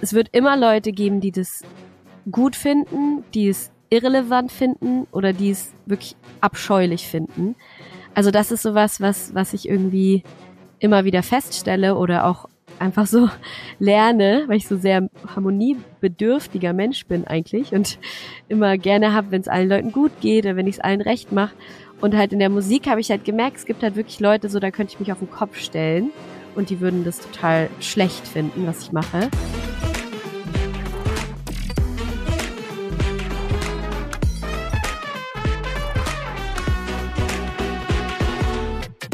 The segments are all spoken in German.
es wird immer Leute geben, die das gut finden, die es irrelevant finden oder die es wirklich abscheulich finden. Also das ist sowas, was, was ich irgendwie immer wieder feststelle oder auch einfach so lerne, weil ich so sehr harmoniebedürftiger Mensch bin eigentlich und immer gerne habe, wenn es allen Leuten gut geht oder wenn ich es allen recht mache. Und halt in der Musik habe ich halt gemerkt, es gibt halt wirklich Leute, so da könnte ich mich auf den Kopf stellen und die würden das total schlecht finden, was ich mache.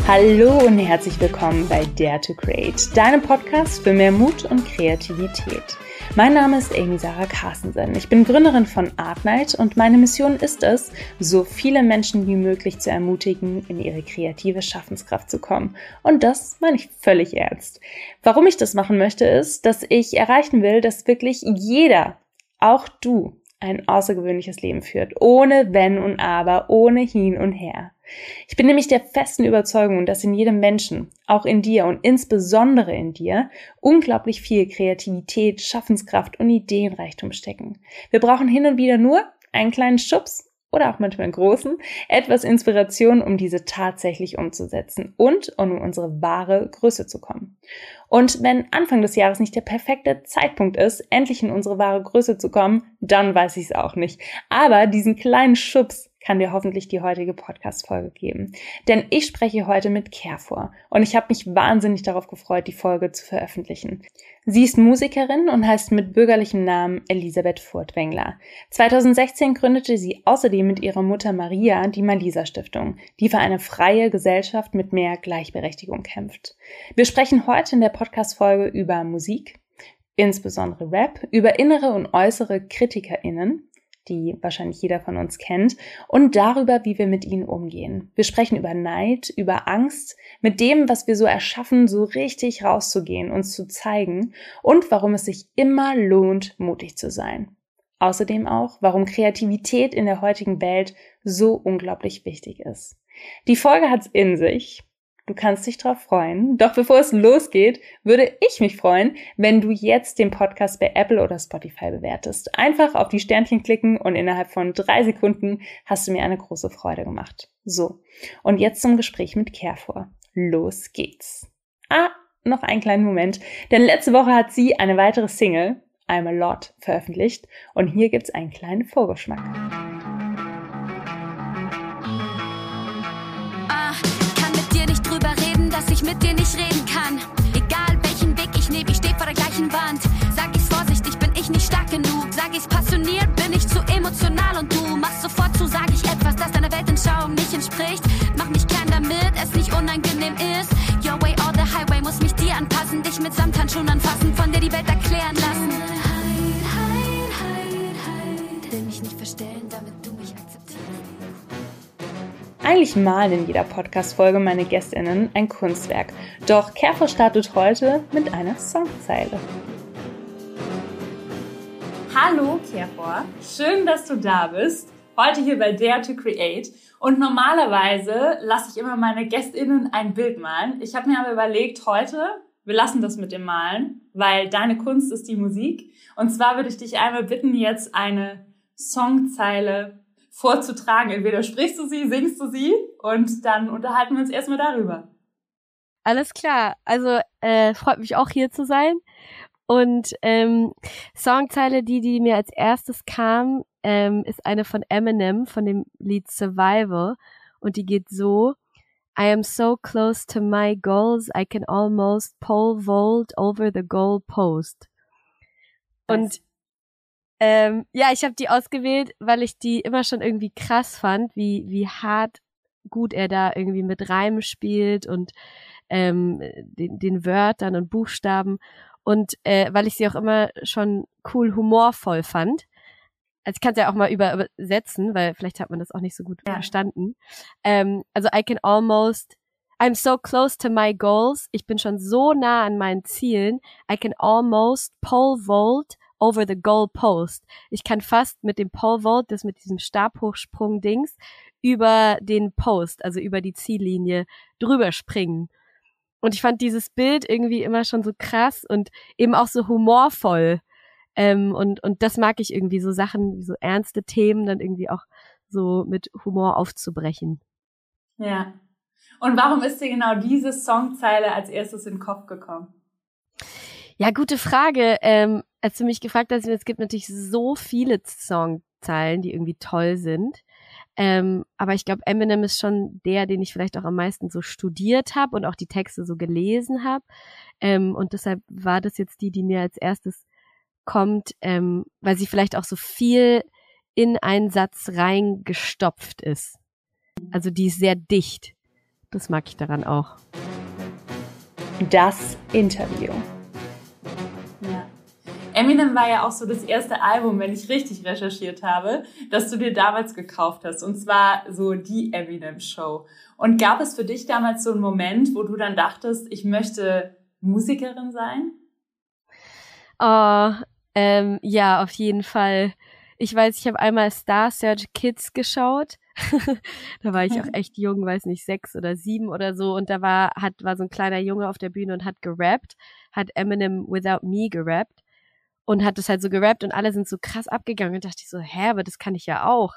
Hallo und herzlich willkommen bei Dare to Create, deinem Podcast für mehr Mut und Kreativität. Mein Name ist Amy Sarah Carstensen. Ich bin Gründerin von Art Night und meine Mission ist es, so viele Menschen wie möglich zu ermutigen, in ihre kreative Schaffenskraft zu kommen. Und das meine ich völlig ernst. Warum ich das machen möchte, ist, dass ich erreichen will, dass wirklich jeder, auch du, ein außergewöhnliches Leben führt, ohne Wenn und Aber, ohne Hin und Her. Ich bin nämlich der festen Überzeugung, dass in jedem Menschen, auch in dir und insbesondere in dir, unglaublich viel Kreativität, Schaffenskraft und Ideenreichtum stecken. Wir brauchen hin und wieder nur einen kleinen Schubs oder auch manchmal einen großen, etwas Inspiration, um diese tatsächlich umzusetzen und um unsere wahre Größe zu kommen. Und wenn Anfang des Jahres nicht der perfekte Zeitpunkt ist, endlich in unsere wahre Größe zu kommen, dann weiß ich es auch nicht. Aber diesen kleinen Schubs kann dir hoffentlich die heutige Podcast-Folge geben. Denn ich spreche heute mit Care und ich habe mich wahnsinnig darauf gefreut, die Folge zu veröffentlichen. Sie ist Musikerin und heißt mit bürgerlichem Namen Elisabeth Furtwängler. 2016 gründete sie außerdem mit ihrer Mutter Maria die Malisa Stiftung, die für eine freie Gesellschaft mit mehr Gleichberechtigung kämpft. Wir sprechen heute in der Podcast-Folge über Musik, insbesondere Rap, über innere und äußere KritikerInnen, die wahrscheinlich jeder von uns kennt, und darüber, wie wir mit ihnen umgehen. Wir sprechen über Neid, über Angst, mit dem, was wir so erschaffen, so richtig rauszugehen, uns zu zeigen und warum es sich immer lohnt, mutig zu sein. Außerdem auch, warum Kreativität in der heutigen Welt so unglaublich wichtig ist. Die Folge hat's in sich. Du kannst dich drauf freuen. Doch bevor es losgeht, würde ich mich freuen, wenn du jetzt den Podcast bei Apple oder Spotify bewertest. Einfach auf die Sternchen klicken und innerhalb von drei Sekunden hast du mir eine große Freude gemacht. So. Und jetzt zum Gespräch mit Care Los geht's. Ah, noch einen kleinen Moment. Denn letzte Woche hat sie eine weitere Single, I'm a Lot, veröffentlicht. Und hier gibt's einen kleinen Vorgeschmack. Mit dir nicht reden kann. Egal welchen Weg ich nehme, ich stehe vor der gleichen Wand. Sag ich's vorsichtig, bin ich nicht stark genug. Sag ich's passioniert, bin ich zu emotional und du machst sofort zu, sag ich etwas, das deiner Weltanschauung nicht entspricht. Mach mich klein damit, es nicht unangenehm ist. Your way or the highway muss mich dir anpassen, dich mit Samthandschuhen anfassen, von dir die Welt erklären lassen. Eigentlich malen in jeder Podcast-Folge meine GästInnen ein Kunstwerk. Doch Kerfer startet heute mit einer Songzeile. Hallo Kerfor, schön, dass du da bist. Heute hier bei Dare to Create. Und normalerweise lasse ich immer meine GästInnen ein Bild malen. Ich habe mir aber überlegt, heute, wir lassen das mit dem Malen, weil deine Kunst ist die Musik. Und zwar würde ich dich einmal bitten, jetzt eine Songzeile vorzutragen. Entweder sprichst du sie, singst du sie und dann unterhalten wir uns erstmal darüber. Alles klar. Also äh, freut mich auch hier zu sein. Und ähm, Songzeile, die, die mir als erstes kam, ähm, ist eine von Eminem von dem Lied Survival. Und die geht so. I am so close to my goals, I can almost pole vault over the goal post. Und ähm, ja, ich habe die ausgewählt, weil ich die immer schon irgendwie krass fand, wie, wie hart gut er da irgendwie mit Reimen spielt und ähm, den, den Wörtern und Buchstaben. Und äh, weil ich sie auch immer schon cool humorvoll fand. Also ich kann es ja auch mal über, übersetzen, weil vielleicht hat man das auch nicht so gut ja. verstanden. Ähm, also I can almost I'm so close to my goals. Ich bin schon so nah an meinen Zielen. I can almost pole vault over the goal post. Ich kann fast mit dem Pole Vault, das mit diesem Stabhochsprung-Dings, über den Post, also über die Ziellinie, drüber springen. Und ich fand dieses Bild irgendwie immer schon so krass und eben auch so humorvoll. Ähm, und, und das mag ich irgendwie, so Sachen, so ernste Themen dann irgendwie auch so mit Humor aufzubrechen. Ja. Und warum ist dir genau diese Songzeile als erstes in den Kopf gekommen? Ja, gute Frage. Ähm, als du mich gefragt hast, es gibt natürlich so viele Songzeilen, die irgendwie toll sind. Ähm, aber ich glaube, Eminem ist schon der, den ich vielleicht auch am meisten so studiert habe und auch die Texte so gelesen habe. Ähm, und deshalb war das jetzt die, die mir als erstes kommt, ähm, weil sie vielleicht auch so viel in einen Satz reingestopft ist. Also die ist sehr dicht. Das mag ich daran auch. Das Interview. Eminem war ja auch so das erste Album, wenn ich richtig recherchiert habe, das du dir damals gekauft hast. Und zwar so die Eminem Show. Und gab es für dich damals so einen Moment, wo du dann dachtest, ich möchte Musikerin sein? Oh, ähm, ja, auf jeden Fall. Ich weiß, ich habe einmal Star Search Kids geschaut. da war ich auch echt jung, weiß nicht, sechs oder sieben oder so. Und da war, hat, war so ein kleiner Junge auf der Bühne und hat gerappt, hat Eminem Without Me gerappt und hat das halt so gerappt und alle sind so krass abgegangen und dachte ich so, hä, aber das kann ich ja auch.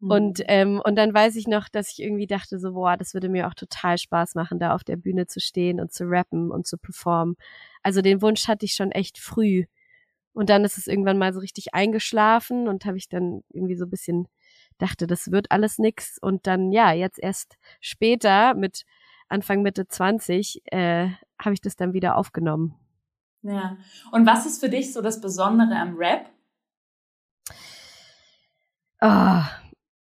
Mhm. Und, ähm, und dann weiß ich noch, dass ich irgendwie dachte so, boah, das würde mir auch total Spaß machen, da auf der Bühne zu stehen und zu rappen und zu performen. Also den Wunsch hatte ich schon echt früh. Und dann ist es irgendwann mal so richtig eingeschlafen und habe ich dann irgendwie so ein bisschen dachte, das wird alles nix. Und dann, ja, jetzt erst später mit Anfang Mitte 20 äh, habe ich das dann wieder aufgenommen. Ja. Und was ist für dich so das Besondere am Rap? Oh,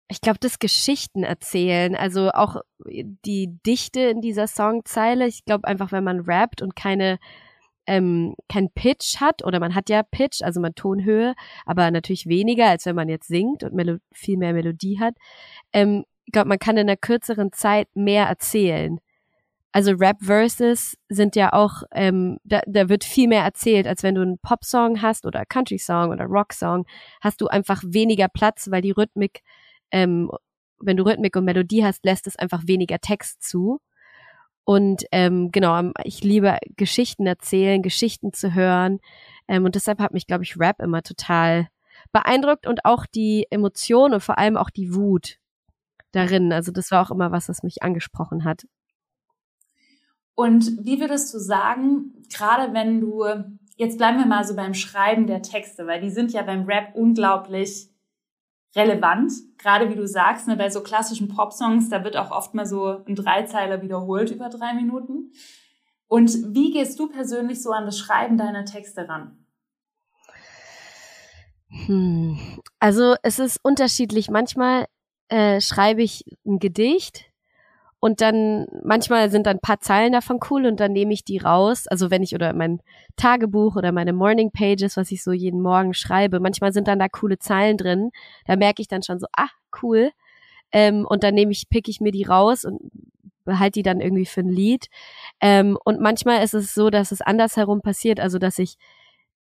ich glaube, das Geschichten erzählen, also auch die Dichte in dieser Songzeile. Ich glaube einfach, wenn man rappt und keine ähm, kein Pitch hat oder man hat ja Pitch, also man Tonhöhe, aber natürlich weniger, als wenn man jetzt singt und Melo viel mehr Melodie hat. Ähm, ich glaube, man kann in einer kürzeren Zeit mehr erzählen also Rap-Verses sind ja auch, ähm, da, da wird viel mehr erzählt, als wenn du einen Pop-Song hast oder Country-Song oder Rock-Song, hast du einfach weniger Platz, weil die Rhythmik, ähm, wenn du Rhythmik und Melodie hast, lässt es einfach weniger Text zu. Und ähm, genau, ich liebe Geschichten erzählen, Geschichten zu hören. Ähm, und deshalb hat mich, glaube ich, Rap immer total beeindruckt und auch die Emotionen und vor allem auch die Wut darin. Also das war auch immer was, was mich angesprochen hat. Und wie würdest du sagen, gerade wenn du, jetzt bleiben wir mal so beim Schreiben der Texte, weil die sind ja beim Rap unglaublich relevant, gerade wie du sagst, ne, bei so klassischen Popsongs, da wird auch oft mal so ein Dreizeiler wiederholt über drei Minuten. Und wie gehst du persönlich so an das Schreiben deiner Texte ran? Hm. Also es ist unterschiedlich. Manchmal äh, schreibe ich ein Gedicht und dann, manchmal sind dann ein paar Zeilen davon cool und dann nehme ich die raus. Also wenn ich oder mein Tagebuch oder meine Morning Pages, was ich so jeden Morgen schreibe, manchmal sind dann da coole Zeilen drin. Da merke ich dann schon so, ah, cool. Ähm, und dann nehme ich, pick ich mir die raus und behalte die dann irgendwie für ein Lied. Ähm, und manchmal ist es so, dass es andersherum passiert, also dass ich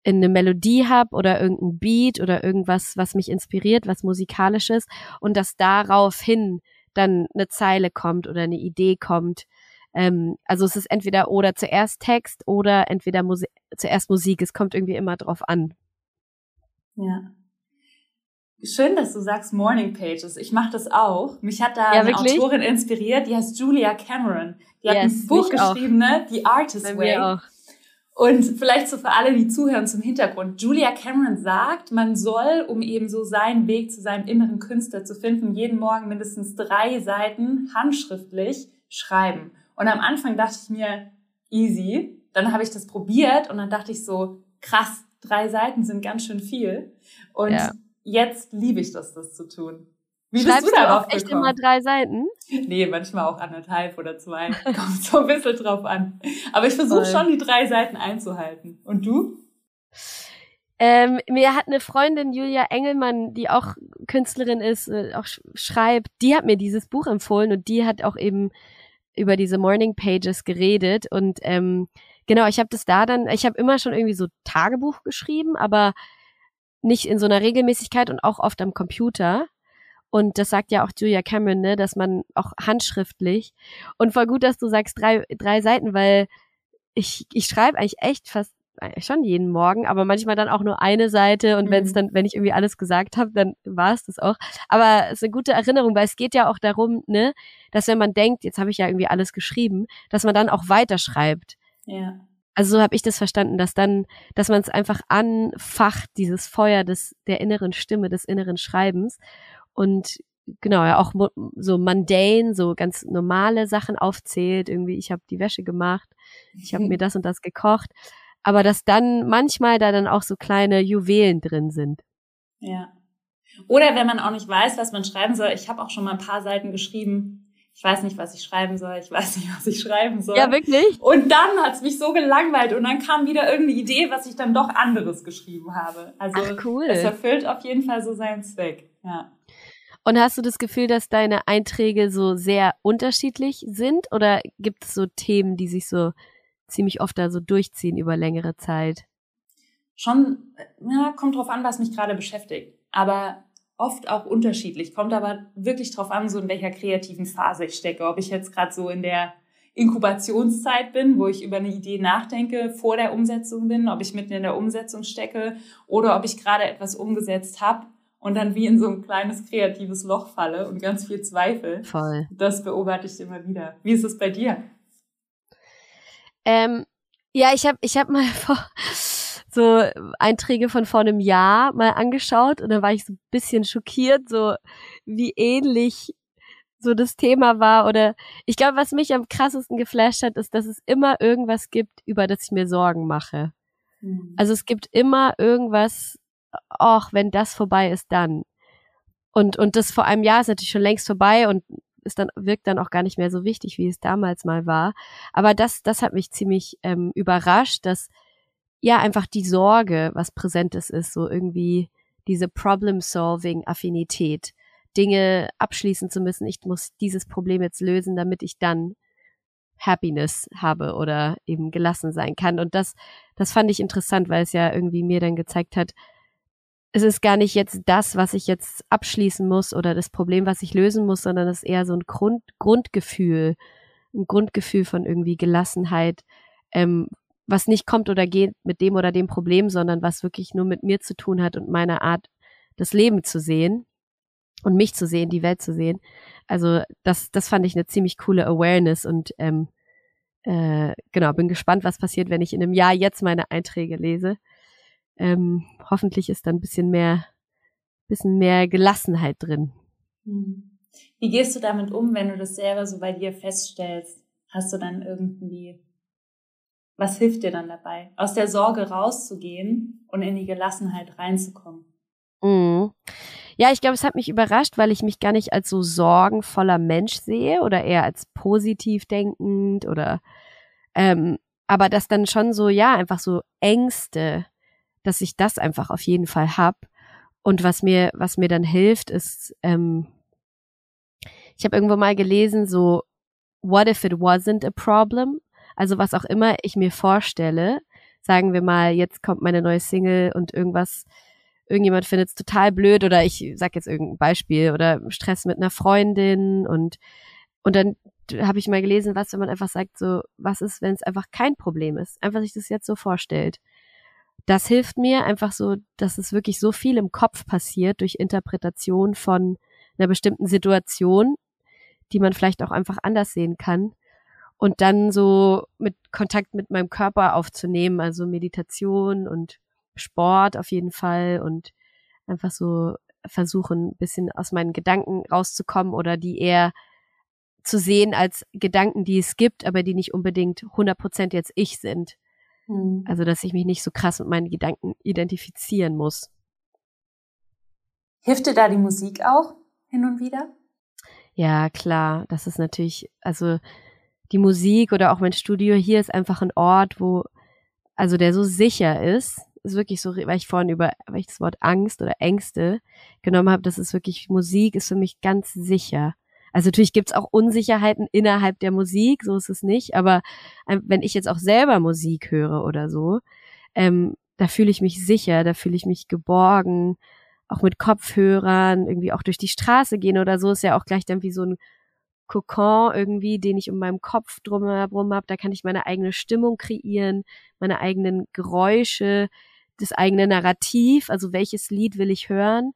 in eine Melodie habe oder irgendein Beat oder irgendwas, was mich inspiriert, was musikalisches und dass daraufhin dann eine Zeile kommt oder eine Idee kommt. Ähm, also es ist entweder oder zuerst Text oder entweder Musi zuerst Musik. Es kommt irgendwie immer drauf an. Ja. Schön, dass du sagst Morning Pages. Ich mache das auch. Mich hat da ja, eine wirklich? Autorin inspiriert, die heißt Julia Cameron. Die yes, hat ein Buch geschrieben, ne? The Artist Bei Way. Auch. Und vielleicht so für alle, die zuhören zum Hintergrund. Julia Cameron sagt, man soll, um eben so seinen Weg zu seinem inneren Künstler zu finden, jeden Morgen mindestens drei Seiten handschriftlich schreiben. Und am Anfang dachte ich mir, easy. Dann habe ich das probiert und dann dachte ich so, krass, drei Seiten sind ganz schön viel. Und ja. jetzt liebe ich das, das zu tun. Wie Schreibst bist du darauf du echt gekommen? immer drei Seiten? Nee, manchmal auch anderthalb oder zwei. Kommt so ein bisschen drauf an. Aber ich versuche schon, die drei Seiten einzuhalten. Und du? Ähm, mir hat eine Freundin, Julia Engelmann, die auch Künstlerin ist, äh, auch schreibt, die hat mir dieses Buch empfohlen und die hat auch eben über diese Morning Pages geredet. Und ähm, genau, ich habe das da dann, ich habe immer schon irgendwie so Tagebuch geschrieben, aber nicht in so einer Regelmäßigkeit und auch oft am Computer. Und das sagt ja auch Julia Cameron, ne, dass man auch handschriftlich und voll gut, dass du sagst drei, drei Seiten, weil ich, ich schreibe eigentlich echt fast schon jeden Morgen, aber manchmal dann auch nur eine Seite und mhm. wenn es dann, wenn ich irgendwie alles gesagt habe, dann war es das auch. Aber es ist eine gute Erinnerung, weil es geht ja auch darum, ne, dass wenn man denkt, jetzt habe ich ja irgendwie alles geschrieben, dass man dann auch weiterschreibt. Ja. Also so habe ich das verstanden, dass dann, dass man es einfach anfacht, dieses Feuer des der inneren Stimme, des inneren Schreibens und genau ja auch so mundane, so ganz normale Sachen aufzählt. Irgendwie, ich habe die Wäsche gemacht, ich habe mir das und das gekocht, aber dass dann manchmal da dann auch so kleine Juwelen drin sind. Ja. Oder wenn man auch nicht weiß, was man schreiben soll. Ich habe auch schon mal ein paar Seiten geschrieben, ich weiß nicht, was ich schreiben soll, ich weiß nicht, was ich schreiben soll. Ja, wirklich? Und dann hat's mich so gelangweilt und dann kam wieder irgendeine Idee, was ich dann doch anderes geschrieben habe. Also Ach, cool. es erfüllt auf jeden Fall so seinen Zweck. Ja. Und hast du das Gefühl, dass deine Einträge so sehr unterschiedlich sind oder gibt es so Themen, die sich so ziemlich oft da so durchziehen über längere Zeit? Schon, ja, kommt drauf an, was mich gerade beschäftigt. Aber oft auch unterschiedlich. Kommt aber wirklich drauf an, so in welcher kreativen Phase ich stecke. Ob ich jetzt gerade so in der Inkubationszeit bin, wo ich über eine Idee nachdenke, vor der Umsetzung bin, ob ich mitten in der Umsetzung stecke oder ob ich gerade etwas umgesetzt habe und dann wie in so ein kleines kreatives Loch falle und ganz viel Zweifel. Voll. Das beobachte ich immer wieder. Wie ist es bei dir? Ähm, ja, ich habe ich hab mal vor so Einträge von vor einem Jahr mal angeschaut und dann war ich so ein bisschen schockiert, so wie ähnlich so das Thema war oder ich glaube, was mich am krassesten geflasht hat, ist, dass es immer irgendwas gibt, über das ich mir Sorgen mache. Mhm. Also es gibt immer irgendwas, ach, wenn das vorbei ist, dann. Und, und das vor einem Jahr ist natürlich schon längst vorbei und ist dann, wirkt dann auch gar nicht mehr so wichtig, wie es damals mal war. Aber das, das hat mich ziemlich ähm, überrascht, dass ja einfach die Sorge, was Präsentes ist, so irgendwie diese Problem-Solving-Affinität, Dinge abschließen zu müssen. Ich muss dieses Problem jetzt lösen, damit ich dann Happiness habe oder eben gelassen sein kann. Und das, das fand ich interessant, weil es ja irgendwie mir dann gezeigt hat, es ist gar nicht jetzt das, was ich jetzt abschließen muss oder das Problem, was ich lösen muss, sondern es ist eher so ein Grund, Grundgefühl, ein Grundgefühl von irgendwie Gelassenheit, ähm, was nicht kommt oder geht mit dem oder dem Problem, sondern was wirklich nur mit mir zu tun hat und meiner Art, das Leben zu sehen und mich zu sehen, die Welt zu sehen. Also das, das fand ich eine ziemlich coole Awareness und ähm, äh, genau, bin gespannt, was passiert, wenn ich in einem Jahr jetzt meine Einträge lese. Ähm, hoffentlich ist da ein bisschen mehr, bisschen mehr Gelassenheit drin. Hm. Wie gehst du damit um, wenn du das selber so bei dir feststellst? Hast du dann irgendwie was hilft dir dann dabei, aus der Sorge rauszugehen und in die Gelassenheit reinzukommen? Mhm. Ja, ich glaube, es hat mich überrascht, weil ich mich gar nicht als so sorgenvoller Mensch sehe oder eher als positiv denkend oder ähm, aber dass dann schon so, ja, einfach so Ängste, dass ich das einfach auf jeden Fall hab. Und was mir, was mir dann hilft, ist, ähm, ich habe irgendwo mal gelesen, so, what if it wasn't a problem? Also was auch immer ich mir vorstelle, sagen wir mal, jetzt kommt meine neue Single und irgendwas, irgendjemand findet es total blöd oder ich sag jetzt irgendein Beispiel oder Stress mit einer Freundin und und dann habe ich mal gelesen, was, wenn man einfach sagt, so, was ist, wenn es einfach kein Problem ist? Einfach sich das jetzt so vorstellt. Das hilft mir einfach so, dass es wirklich so viel im Kopf passiert durch Interpretation von einer bestimmten Situation, die man vielleicht auch einfach anders sehen kann, und dann so mit Kontakt mit meinem Körper aufzunehmen, also Meditation und Sport auf jeden Fall und einfach so versuchen, ein bisschen aus meinen Gedanken rauszukommen oder die eher zu sehen als Gedanken, die es gibt, aber die nicht unbedingt 100% jetzt ich sind. Mhm. Also, dass ich mich nicht so krass mit meinen Gedanken identifizieren muss. Hilft dir da die Musik auch hin und wieder? Ja, klar. Das ist natürlich, also die Musik oder auch mein Studio hier ist einfach ein Ort, wo, also der so sicher ist, ist wirklich so, weil ich vorhin über, weil ich das Wort Angst oder Ängste genommen habe, das ist wirklich, Musik ist für mich ganz sicher. Also natürlich gibt's auch Unsicherheiten innerhalb der Musik, so ist es nicht, aber ähm, wenn ich jetzt auch selber Musik höre oder so, ähm, da fühle ich mich sicher, da fühle ich mich geborgen, auch mit Kopfhörern, irgendwie auch durch die Straße gehen oder so, ist ja auch gleich dann wie so ein Kokon irgendwie, den ich um meinem Kopf drumherum habe. Da kann ich meine eigene Stimmung kreieren, meine eigenen Geräusche, das eigene Narrativ, also welches Lied will ich hören.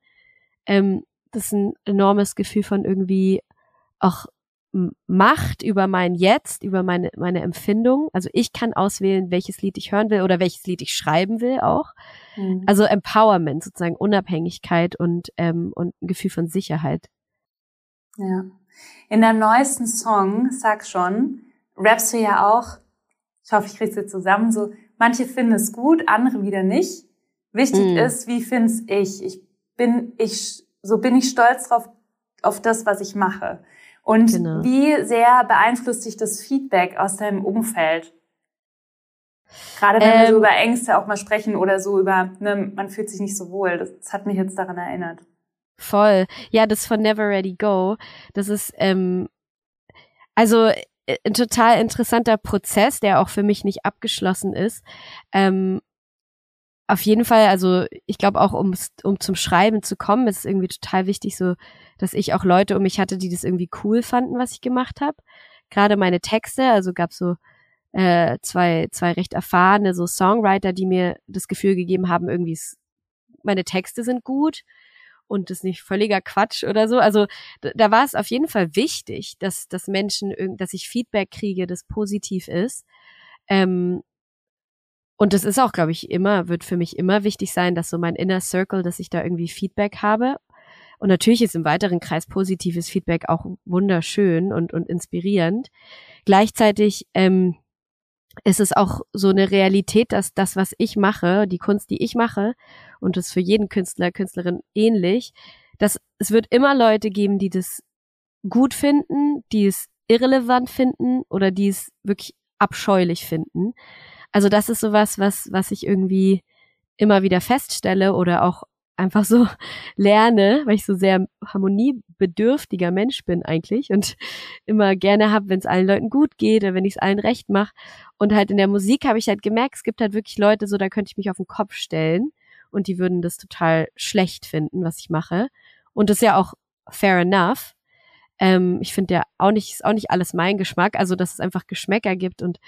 Ähm, das ist ein enormes Gefühl von irgendwie auch Macht über mein Jetzt, über meine, meine Empfindung. Also ich kann auswählen, welches Lied ich hören will oder welches Lied ich schreiben will auch. Mhm. Also Empowerment, sozusagen Unabhängigkeit und, ähm, und ein Gefühl von Sicherheit. Ja. In deinem neuesten Song, sag schon, rappst du ja auch, ich hoffe, ich krieg's jetzt zusammen, so, manche finden es gut, andere wieder nicht. Wichtig mhm. ist, wie find's ich? Ich bin, ich, so bin ich stolz drauf, auf das, was ich mache. Und genau. wie sehr beeinflusst dich das Feedback aus deinem Umfeld? Gerade wenn ähm, wir so ähm. über Ängste auch mal sprechen oder so über, ne, man fühlt sich nicht so wohl. Das, das hat mich jetzt daran erinnert. Voll. Ja, das von Never Ready Go. Das ist, ähm, also äh, ein total interessanter Prozess, der auch für mich nicht abgeschlossen ist. Ähm, auf jeden Fall, also ich glaube auch, um, um zum Schreiben zu kommen, ist es irgendwie total wichtig, so, dass ich auch Leute um mich hatte, die das irgendwie cool fanden, was ich gemacht habe. Gerade meine Texte, also gab so äh, zwei, zwei recht erfahrene so Songwriter, die mir das Gefühl gegeben haben, irgendwie meine Texte sind gut und das nicht völliger Quatsch oder so. Also da, da war es auf jeden Fall wichtig, dass, dass Menschen, dass ich Feedback kriege, das positiv ist. Ähm, und das ist auch, glaube ich, immer, wird für mich immer wichtig sein, dass so mein Inner Circle, dass ich da irgendwie Feedback habe. Und natürlich ist im weiteren Kreis positives Feedback auch wunderschön und, und inspirierend. Gleichzeitig ähm, ist es auch so eine Realität, dass das, was ich mache, die Kunst, die ich mache, und das für jeden Künstler, Künstlerin ähnlich, dass es wird immer Leute geben, die das gut finden, die es irrelevant finden oder die es wirklich abscheulich finden. Also das ist sowas, was, was ich irgendwie immer wieder feststelle oder auch einfach so lerne, weil ich so sehr harmoniebedürftiger Mensch bin eigentlich und immer gerne habe, wenn es allen Leuten gut geht oder wenn ich es allen recht mache. Und halt in der Musik habe ich halt gemerkt, es gibt halt wirklich Leute, so da könnte ich mich auf den Kopf stellen und die würden das total schlecht finden, was ich mache. Und das ist ja auch fair enough. Ähm, ich finde ja auch nicht, ist auch nicht alles mein Geschmack, also dass es einfach Geschmäcker gibt. Und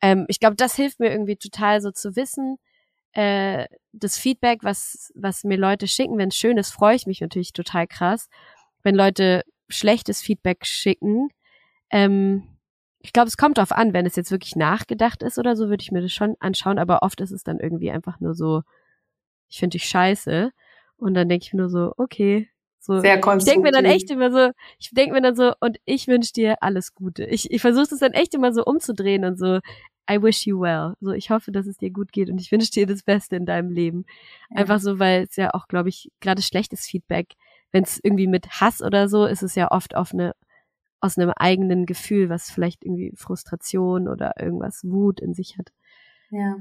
ähm, ich glaube, das hilft mir irgendwie total so zu wissen, äh, das Feedback, was, was mir Leute schicken, wenn es schön ist, freue ich mich natürlich total krass. Wenn Leute schlechtes Feedback schicken, ähm, ich glaube, es kommt darauf an, wenn es jetzt wirklich nachgedacht ist oder so, würde ich mir das schon anschauen, aber oft ist es dann irgendwie einfach nur so, ich finde dich scheiße. Und dann denke ich mir nur so, okay, so, Sehr konstruktiv. Ich denke mir dann echt immer so, ich denke mir dann so, und ich wünsche dir alles Gute. Ich, ich versuche es dann echt immer so umzudrehen und so, I wish you well. So, ich hoffe, dass es dir gut geht und ich wünsche dir das Beste in deinem Leben. Ja. Einfach so, weil es ja auch, glaube ich, gerade schlechtes Feedback, wenn es irgendwie mit Hass oder so, ist es ja oft auf eine, aus einem eigenen Gefühl, was vielleicht irgendwie Frustration oder irgendwas Wut in sich hat. Ja.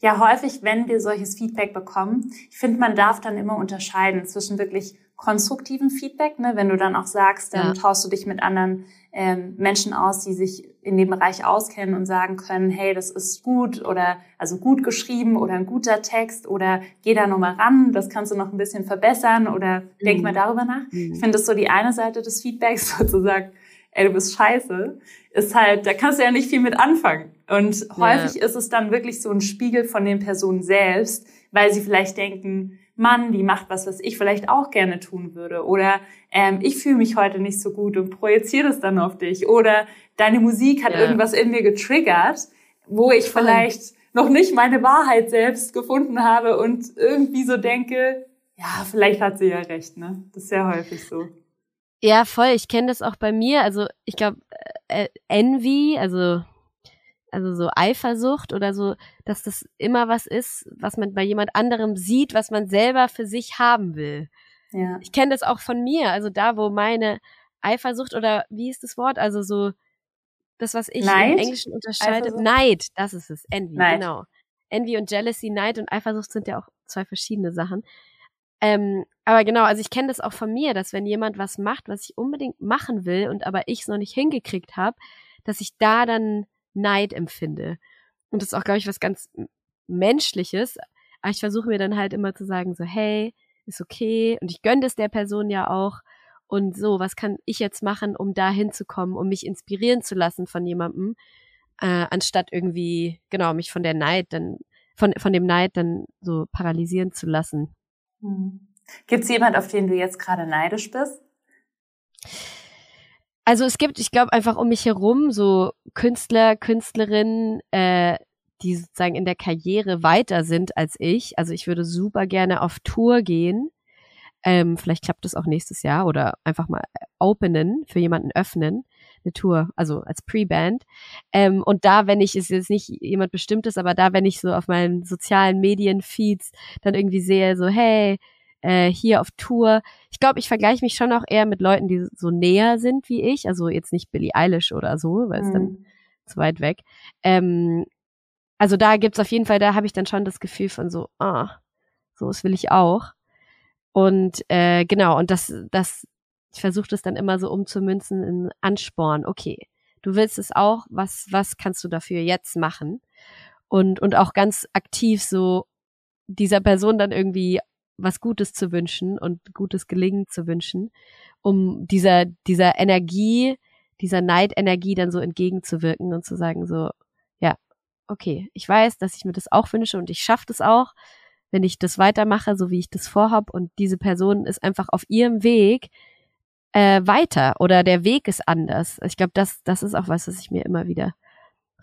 Ja, häufig, wenn wir solches Feedback bekommen, ich finde, man darf dann immer unterscheiden zwischen wirklich konstruktiven Feedback, ne? wenn du dann auch sagst, dann ja. tauschst du dich mit anderen ähm, Menschen aus, die sich in dem Bereich auskennen und sagen können, hey, das ist gut oder also gut geschrieben oder ein guter Text oder geh da nochmal ran, das kannst du noch ein bisschen verbessern oder mhm. denk mal darüber nach. Mhm. Ich finde das so die eine Seite des Feedbacks sozusagen, ey, du bist scheiße, ist halt, da kannst du ja nicht viel mit anfangen. Und häufig ja. ist es dann wirklich so ein Spiegel von den Personen selbst, weil sie vielleicht denken, Mann, die macht was, was ich vielleicht auch gerne tun würde. Oder ähm, ich fühle mich heute nicht so gut und projiziere das dann auf dich. Oder deine Musik hat ja. irgendwas in mir getriggert, wo ich vielleicht noch nicht meine Wahrheit selbst gefunden habe und irgendwie so denke, ja, vielleicht hat sie ja recht, ne? Das ist ja häufig so. Ja, voll. Ich kenne das auch bei mir. Also ich glaube, äh, Envy, also also so Eifersucht oder so, dass das immer was ist, was man bei jemand anderem sieht, was man selber für sich haben will. Ja. Ich kenne das auch von mir, also da, wo meine Eifersucht oder wie ist das Wort, also so das, was ich Neid? im Englischen unterscheide, Eifersucht? Neid, das ist es, Envy, Neid. genau. Envy und Jealousy, Neid und Eifersucht sind ja auch zwei verschiedene Sachen. Ähm, aber genau, also ich kenne das auch von mir, dass wenn jemand was macht, was ich unbedingt machen will und aber ich es noch nicht hingekriegt habe, dass ich da dann Neid empfinde. Und das ist auch, glaube ich, was ganz Menschliches. Aber ich versuche mir dann halt immer zu sagen, so, hey, ist okay. Und ich gönne das der Person ja auch. und so, was kann ich jetzt machen, um da hinzukommen, um mich inspirieren zu lassen von jemandem, äh, anstatt irgendwie, genau, mich von der Neid dann, von, von dem Neid dann so paralysieren zu lassen. Hm. Gibt es jemand, auf den du jetzt gerade neidisch bist? Also es gibt, ich glaube, einfach um mich herum so Künstler, Künstlerinnen, äh, die sozusagen in der Karriere weiter sind als ich. Also ich würde super gerne auf Tour gehen. Ähm, vielleicht klappt das auch nächstes Jahr oder einfach mal openen, für jemanden öffnen, eine Tour, also als Pre-Band. Ähm, und da, wenn ich, ist jetzt nicht jemand Bestimmtes, aber da, wenn ich so auf meinen sozialen Medien-Feeds dann irgendwie sehe, so, hey, äh, hier auf Tour. Ich glaube, ich vergleiche mich schon auch eher mit Leuten, die so näher sind wie ich. Also jetzt nicht Billie Eilish oder so, weil es dann mhm. zu weit weg. Ähm, also da gibt's auf jeden Fall, da habe ich dann schon das Gefühl von so, ah, so das will ich auch. Und äh, genau, und das, das, ich versuche das dann immer so umzumünzen in Ansporn. Okay, du willst es auch, was, was kannst du dafür jetzt machen? Und, und auch ganz aktiv so dieser Person dann irgendwie was Gutes zu wünschen und gutes Gelingen zu wünschen, um dieser, dieser Energie, dieser Neidenergie dann so entgegenzuwirken und zu sagen so, ja, okay, ich weiß, dass ich mir das auch wünsche und ich schaffe das auch, wenn ich das weitermache, so wie ich das vorhab und diese Person ist einfach auf ihrem Weg äh, weiter oder der Weg ist anders. Ich glaube, das, das ist auch was, was ich mir immer wieder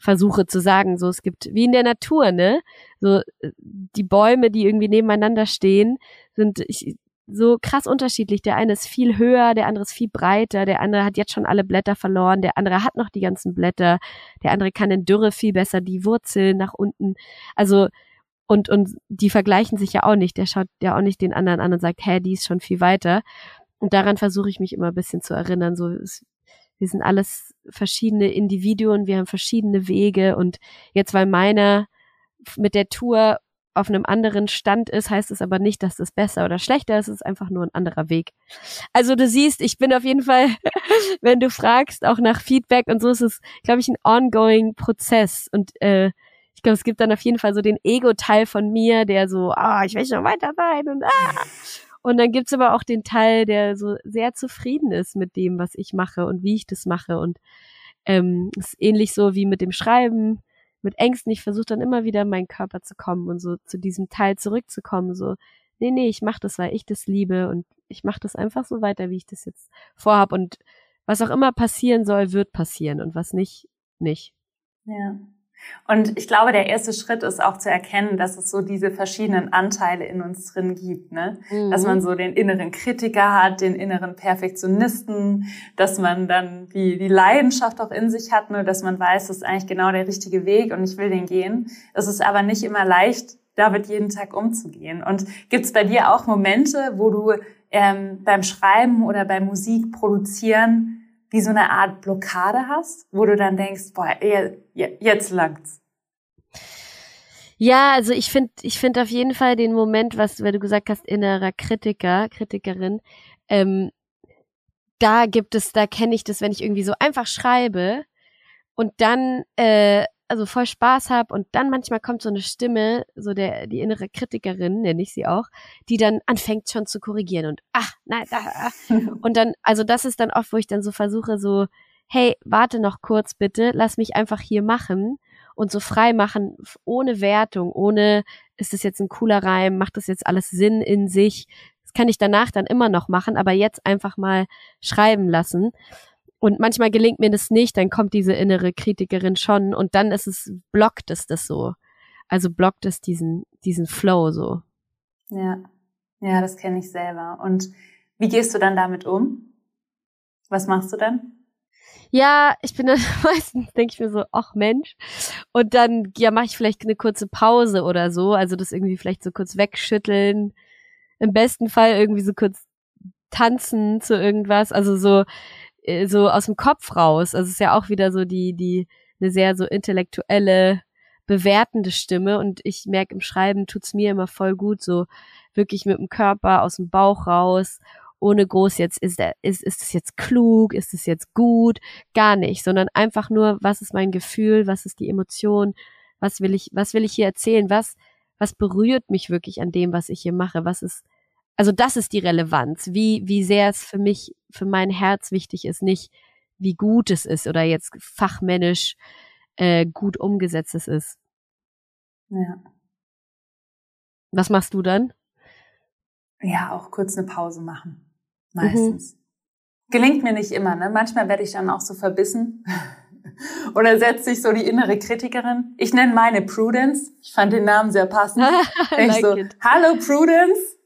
versuche zu sagen. So, es gibt wie in der Natur, ne? So äh, die Bäume, die irgendwie nebeneinander stehen, sind ich, so krass unterschiedlich. Der eine ist viel höher, der andere ist viel breiter, der andere hat jetzt schon alle Blätter verloren, der andere hat noch die ganzen Blätter, der andere kann in Dürre viel besser die Wurzeln nach unten. Also und und die vergleichen sich ja auch nicht. Der schaut ja auch nicht den anderen an und sagt, hä, die ist schon viel weiter. Und daran versuche ich mich immer ein bisschen zu erinnern. So, wir sind alles verschiedene Individuen, wir haben verschiedene Wege und jetzt, weil meiner mit der Tour auf einem anderen Stand ist, heißt es aber nicht, dass das besser oder schlechter ist, es ist einfach nur ein anderer Weg. Also du siehst, ich bin auf jeden Fall, wenn du fragst, auch nach Feedback und so ist es, glaube ich, ein ongoing Prozess und äh, ich glaube, es gibt dann auf jeden Fall so den Ego-Teil von mir, der so, ah, ich will noch weiter sein und ah. Und dann gibt's aber auch den Teil, der so sehr zufrieden ist mit dem, was ich mache und wie ich das mache. Und ähm, ist ähnlich so wie mit dem Schreiben, mit Ängsten. Ich versuche dann immer wieder in meinen Körper zu kommen und so zu diesem Teil zurückzukommen. So, nee, nee, ich mache das, weil ich das liebe und ich mache das einfach so weiter, wie ich das jetzt vorhab. Und was auch immer passieren soll, wird passieren und was nicht, nicht. Ja. Und ich glaube, der erste Schritt ist auch zu erkennen, dass es so diese verschiedenen Anteile in uns drin gibt, ne? Mhm. Dass man so den inneren Kritiker hat, den inneren Perfektionisten, dass man dann die, die Leidenschaft auch in sich hat, ne? dass man weiß, das ist eigentlich genau der richtige Weg und ich will den gehen. Es ist aber nicht immer leicht, damit jeden Tag umzugehen. Und gibt es bei dir auch Momente, wo du ähm, beim Schreiben oder beim Musik produzieren wie so eine Art Blockade hast, wo du dann denkst, boah, jetzt langt's. Ja, also ich finde, ich finde auf jeden Fall den Moment, was, du gesagt hast, innerer Kritiker, Kritikerin, ähm, da gibt es, da kenne ich das, wenn ich irgendwie so einfach schreibe und dann äh, also voll Spaß habe und dann manchmal kommt so eine Stimme, so der die innere Kritikerin, nenne ich sie auch, die dann anfängt schon zu korrigieren und ach, nein, da, ah. und dann also das ist dann oft, wo ich dann so versuche so hey, warte noch kurz bitte, lass mich einfach hier machen und so frei machen ohne Wertung, ohne ist das jetzt ein cooler Reim, macht das jetzt alles Sinn in sich? Das kann ich danach dann immer noch machen, aber jetzt einfach mal schreiben lassen. Und manchmal gelingt mir das nicht, dann kommt diese innere Kritikerin schon und dann ist es, blockt es das so. Also blockt es diesen, diesen Flow so. Ja. Ja, das kenne ich selber. Und wie gehst du dann damit um? Was machst du dann? Ja, ich bin dann meistens, denke ich mir so, ach Mensch. Und dann, ja, mache ich vielleicht eine kurze Pause oder so. Also das irgendwie vielleicht so kurz wegschütteln. Im besten Fall irgendwie so kurz tanzen zu irgendwas. Also so, äh, so aus dem Kopf raus. Also es ist ja auch wieder so die, die, eine sehr so intellektuelle, bewertende Stimme. Und ich merke im Schreiben tut's mir immer voll gut, so wirklich mit dem Körper aus dem Bauch raus, ohne groß jetzt, ist, ist, ist es jetzt klug, ist es jetzt gut, gar nicht, sondern einfach nur, was ist mein Gefühl, was ist die Emotion, was will ich, was will ich hier erzählen, was, was berührt mich wirklich an dem, was ich hier mache, was ist, also das ist die Relevanz, wie, wie sehr es für mich, für mein Herz wichtig ist, nicht wie gut es ist oder jetzt fachmännisch äh, gut umgesetzt es ist. Ja. Was machst du dann? Ja, auch kurz eine Pause machen. Meistens. Mhm. Gelingt mir nicht immer, ne? Manchmal werde ich dann auch so verbissen. Oder setzt sich so die innere Kritikerin. Ich nenne meine Prudence. Ich fand den Namen sehr passend. ich like so, it. hallo Prudence.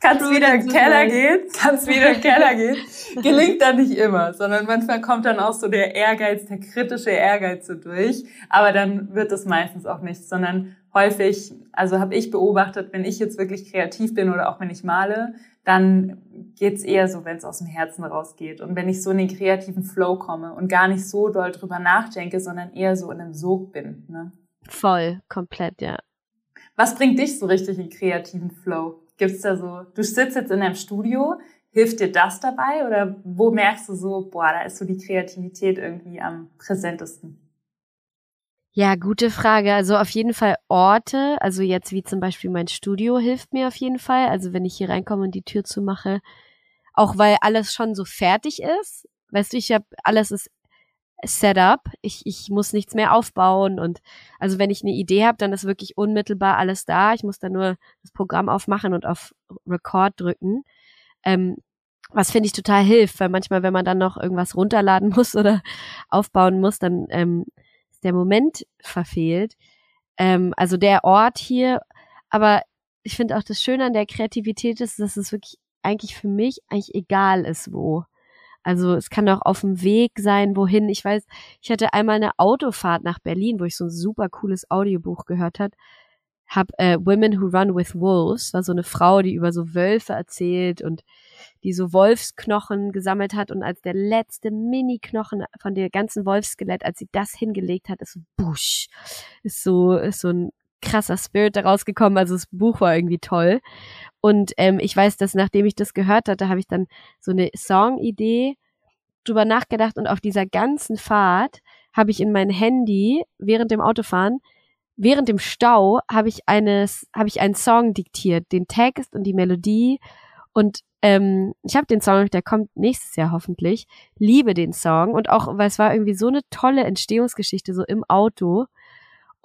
Kannst wieder in den Keller gehen, kannst wieder in den Keller gehen. Gelingt dann nicht immer, sondern manchmal kommt dann auch so der Ehrgeiz, der kritische Ehrgeiz so durch. Aber dann wird es meistens auch nichts, sondern häufig, also habe ich beobachtet, wenn ich jetzt wirklich kreativ bin oder auch wenn ich male, dann geht's eher so, wenn es aus dem Herzen rausgeht. Und wenn ich so in den kreativen Flow komme und gar nicht so doll drüber nachdenke, sondern eher so in einem Sog bin. Ne? Voll, komplett, ja. Was bringt dich so richtig in kreativen Flow? Gibt's da so, du sitzt jetzt in deinem Studio, hilft dir das dabei oder wo merkst du so, boah, da ist so die Kreativität irgendwie am präsentesten? Ja, gute Frage. Also auf jeden Fall Orte, also jetzt wie zum Beispiel mein Studio hilft mir auf jeden Fall. Also wenn ich hier reinkomme und die Tür zumache, auch weil alles schon so fertig ist. Weißt du, ich habe alles ist Setup. Ich, ich muss nichts mehr aufbauen und also wenn ich eine Idee habe, dann ist wirklich unmittelbar alles da. Ich muss dann nur das Programm aufmachen und auf Record drücken. Ähm, was finde ich total hilft, weil manchmal, wenn man dann noch irgendwas runterladen muss oder aufbauen muss, dann ähm, ist der Moment verfehlt. Ähm, also der Ort hier, aber ich finde auch das Schöne an der Kreativität ist, dass es wirklich eigentlich für mich eigentlich egal ist, wo. Also es kann auch auf dem Weg sein, wohin. Ich weiß, ich hatte einmal eine Autofahrt nach Berlin, wo ich so ein super cooles Audiobuch gehört hat. Hab äh, Women Who Run with Wolves, war so eine Frau, die über so Wölfe erzählt und die so Wolfsknochen gesammelt hat und als der letzte Mini-Knochen von der ganzen Wolfsskelett, als sie das hingelegt hat, ist so busch, ist so, ist so ein krasser Spirit daraus gekommen. Also das Buch war irgendwie toll. Und ähm, ich weiß, dass nachdem ich das gehört hatte, habe ich dann so eine Song-Idee drüber nachgedacht und auf dieser ganzen Fahrt habe ich in mein Handy während dem Autofahren, während dem Stau, habe ich eines, habe ich einen Song diktiert, den Text und die Melodie und ähm, ich habe den Song, der kommt nächstes Jahr hoffentlich, liebe den Song und auch, weil es war irgendwie so eine tolle Entstehungsgeschichte so im Auto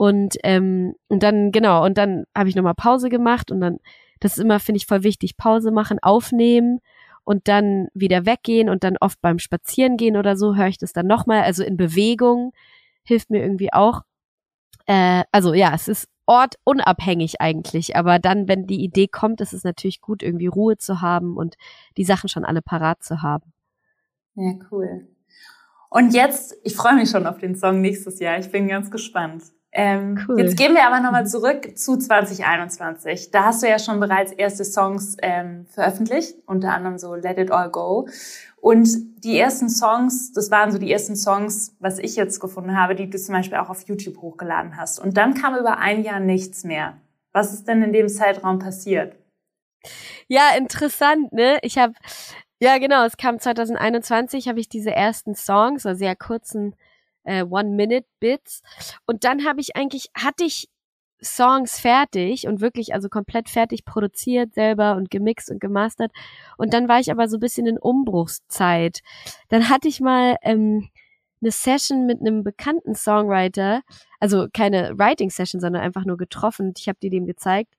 und ähm, und dann genau und dann habe ich nochmal Pause gemacht und dann das ist immer, finde ich, voll wichtig. Pause machen, aufnehmen und dann wieder weggehen und dann oft beim Spazierengehen oder so höre ich das dann nochmal. Also in Bewegung hilft mir irgendwie auch. Äh, also ja, es ist ortunabhängig eigentlich, aber dann, wenn die Idee kommt, ist es natürlich gut, irgendwie Ruhe zu haben und die Sachen schon alle parat zu haben. Ja, cool. Und jetzt, ich freue mich schon auf den Song nächstes Jahr. Ich bin ganz gespannt. Ähm, cool. Jetzt gehen wir aber nochmal zurück zu 2021. Da hast du ja schon bereits erste Songs ähm, veröffentlicht, unter anderem so Let It All Go. Und die ersten Songs, das waren so die ersten Songs, was ich jetzt gefunden habe, die du zum Beispiel auch auf YouTube hochgeladen hast. Und dann kam über ein Jahr nichts mehr. Was ist denn in dem Zeitraum passiert? Ja, interessant, ne? Ich habe, ja genau, es kam 2021, habe ich diese ersten Songs, also sehr kurzen äh, One-Minute-Bits. Und dann habe ich eigentlich, hatte ich Songs fertig und wirklich also komplett fertig produziert selber und gemixt und gemastert. Und dann war ich aber so ein bisschen in Umbruchszeit. Dann hatte ich mal ähm, eine Session mit einem bekannten Songwriter, also keine Writing-Session, sondern einfach nur getroffen. Ich habe dir dem gezeigt.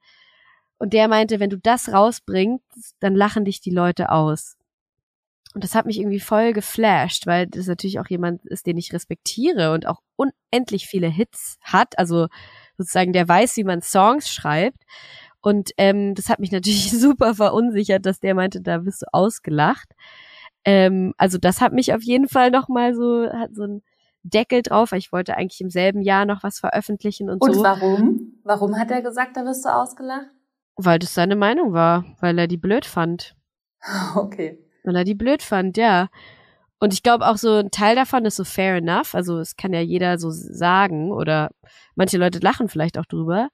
Und der meinte, wenn du das rausbringst, dann lachen dich die Leute aus. Und das hat mich irgendwie voll geflasht, weil das natürlich auch jemand ist, den ich respektiere und auch unendlich viele Hits hat. Also sozusagen, der weiß, wie man Songs schreibt. Und ähm, das hat mich natürlich super verunsichert, dass der meinte, da bist du ausgelacht. Ähm, also das hat mich auf jeden Fall nochmal so, hat so ein Deckel drauf, weil ich wollte eigentlich im selben Jahr noch was veröffentlichen und, und so. Und warum? Warum hat er gesagt, da wirst du ausgelacht? Weil das seine Meinung war, weil er die blöd fand. Okay. Weil er die blöd fand, ja. Und ich glaube auch so ein Teil davon ist so fair enough. Also es kann ja jeder so sagen oder manche Leute lachen vielleicht auch drüber.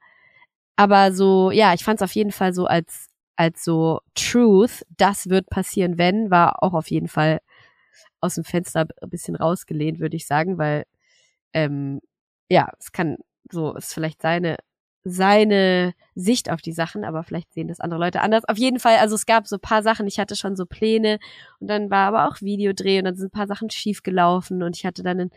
Aber so, ja, ich fand es auf jeden Fall so als, als so Truth, das wird passieren, wenn, war auch auf jeden Fall aus dem Fenster ein bisschen rausgelehnt, würde ich sagen, weil, ähm, ja, es kann so, ist vielleicht seine seine Sicht auf die Sachen, aber vielleicht sehen das andere Leute anders. Auf jeden Fall, also es gab so paar Sachen, ich hatte schon so Pläne und dann war aber auch Videodreh und dann sind ein paar Sachen schief gelaufen und ich hatte dann einen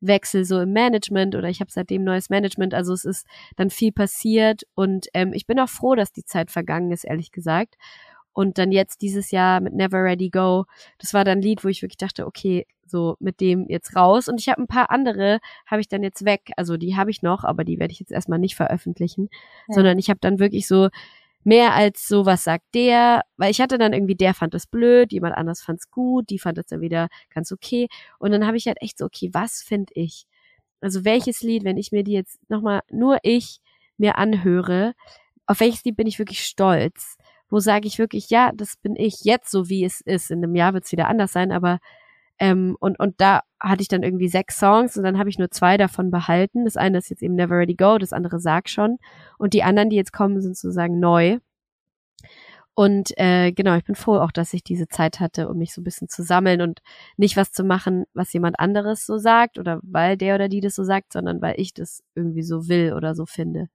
Wechsel so im Management oder ich habe seitdem neues Management, also es ist dann viel passiert und ähm, ich bin auch froh, dass die Zeit vergangen ist, ehrlich gesagt. Und dann jetzt dieses Jahr mit Never Ready Go, das war dann ein Lied, wo ich wirklich dachte, okay, so mit dem jetzt raus. Und ich habe ein paar andere, habe ich dann jetzt weg. Also die habe ich noch, aber die werde ich jetzt erstmal nicht veröffentlichen, ja. sondern ich habe dann wirklich so mehr als so, was sagt der, weil ich hatte dann irgendwie, der fand es blöd, jemand anders fand es gut, die fand es dann wieder ganz okay. Und dann habe ich halt echt so, okay, was finde ich? Also welches Lied, wenn ich mir die jetzt nochmal, nur ich mir anhöre, auf welches Lied bin ich wirklich stolz? Wo sage ich wirklich, ja, das bin ich jetzt so, wie es ist. In einem Jahr wird es wieder anders sein, aber ähm, und, und da hatte ich dann irgendwie sechs Songs und dann habe ich nur zwei davon behalten. Das eine ist jetzt eben Never Ready Go, das andere Sag schon. Und die anderen, die jetzt kommen, sind sozusagen neu. Und äh, genau, ich bin froh auch, dass ich diese Zeit hatte, um mich so ein bisschen zu sammeln und nicht was zu machen, was jemand anderes so sagt oder weil der oder die das so sagt, sondern weil ich das irgendwie so will oder so finde.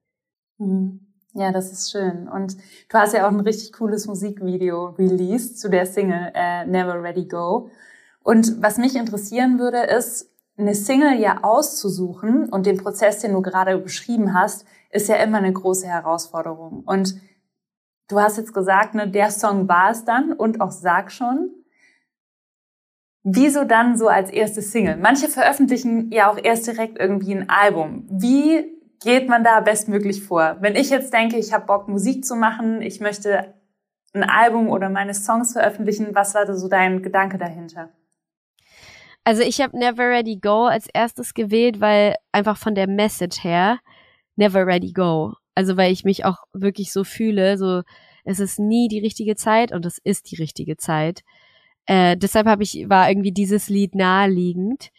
Mhm. Ja, das ist schön. Und du hast ja auch ein richtig cooles Musikvideo released zu der Single äh, Never Ready Go. Und was mich interessieren würde, ist, eine Single ja auszusuchen und den Prozess, den du gerade beschrieben hast, ist ja immer eine große Herausforderung. Und du hast jetzt gesagt, ne, der Song war es dann und auch Sag schon. Wieso dann so als erste Single? Manche veröffentlichen ja auch erst direkt irgendwie ein Album. Wie geht man da bestmöglich vor? Wenn ich jetzt denke, ich habe Bock, Musik zu machen, ich möchte ein Album oder meine Songs veröffentlichen, was war da so dein Gedanke dahinter? Also ich habe Never Ready Go als erstes gewählt, weil einfach von der Message her Never Ready Go. Also weil ich mich auch wirklich so fühle, so es ist nie die richtige Zeit und es ist die richtige Zeit. Äh, deshalb habe ich war irgendwie dieses Lied naheliegend.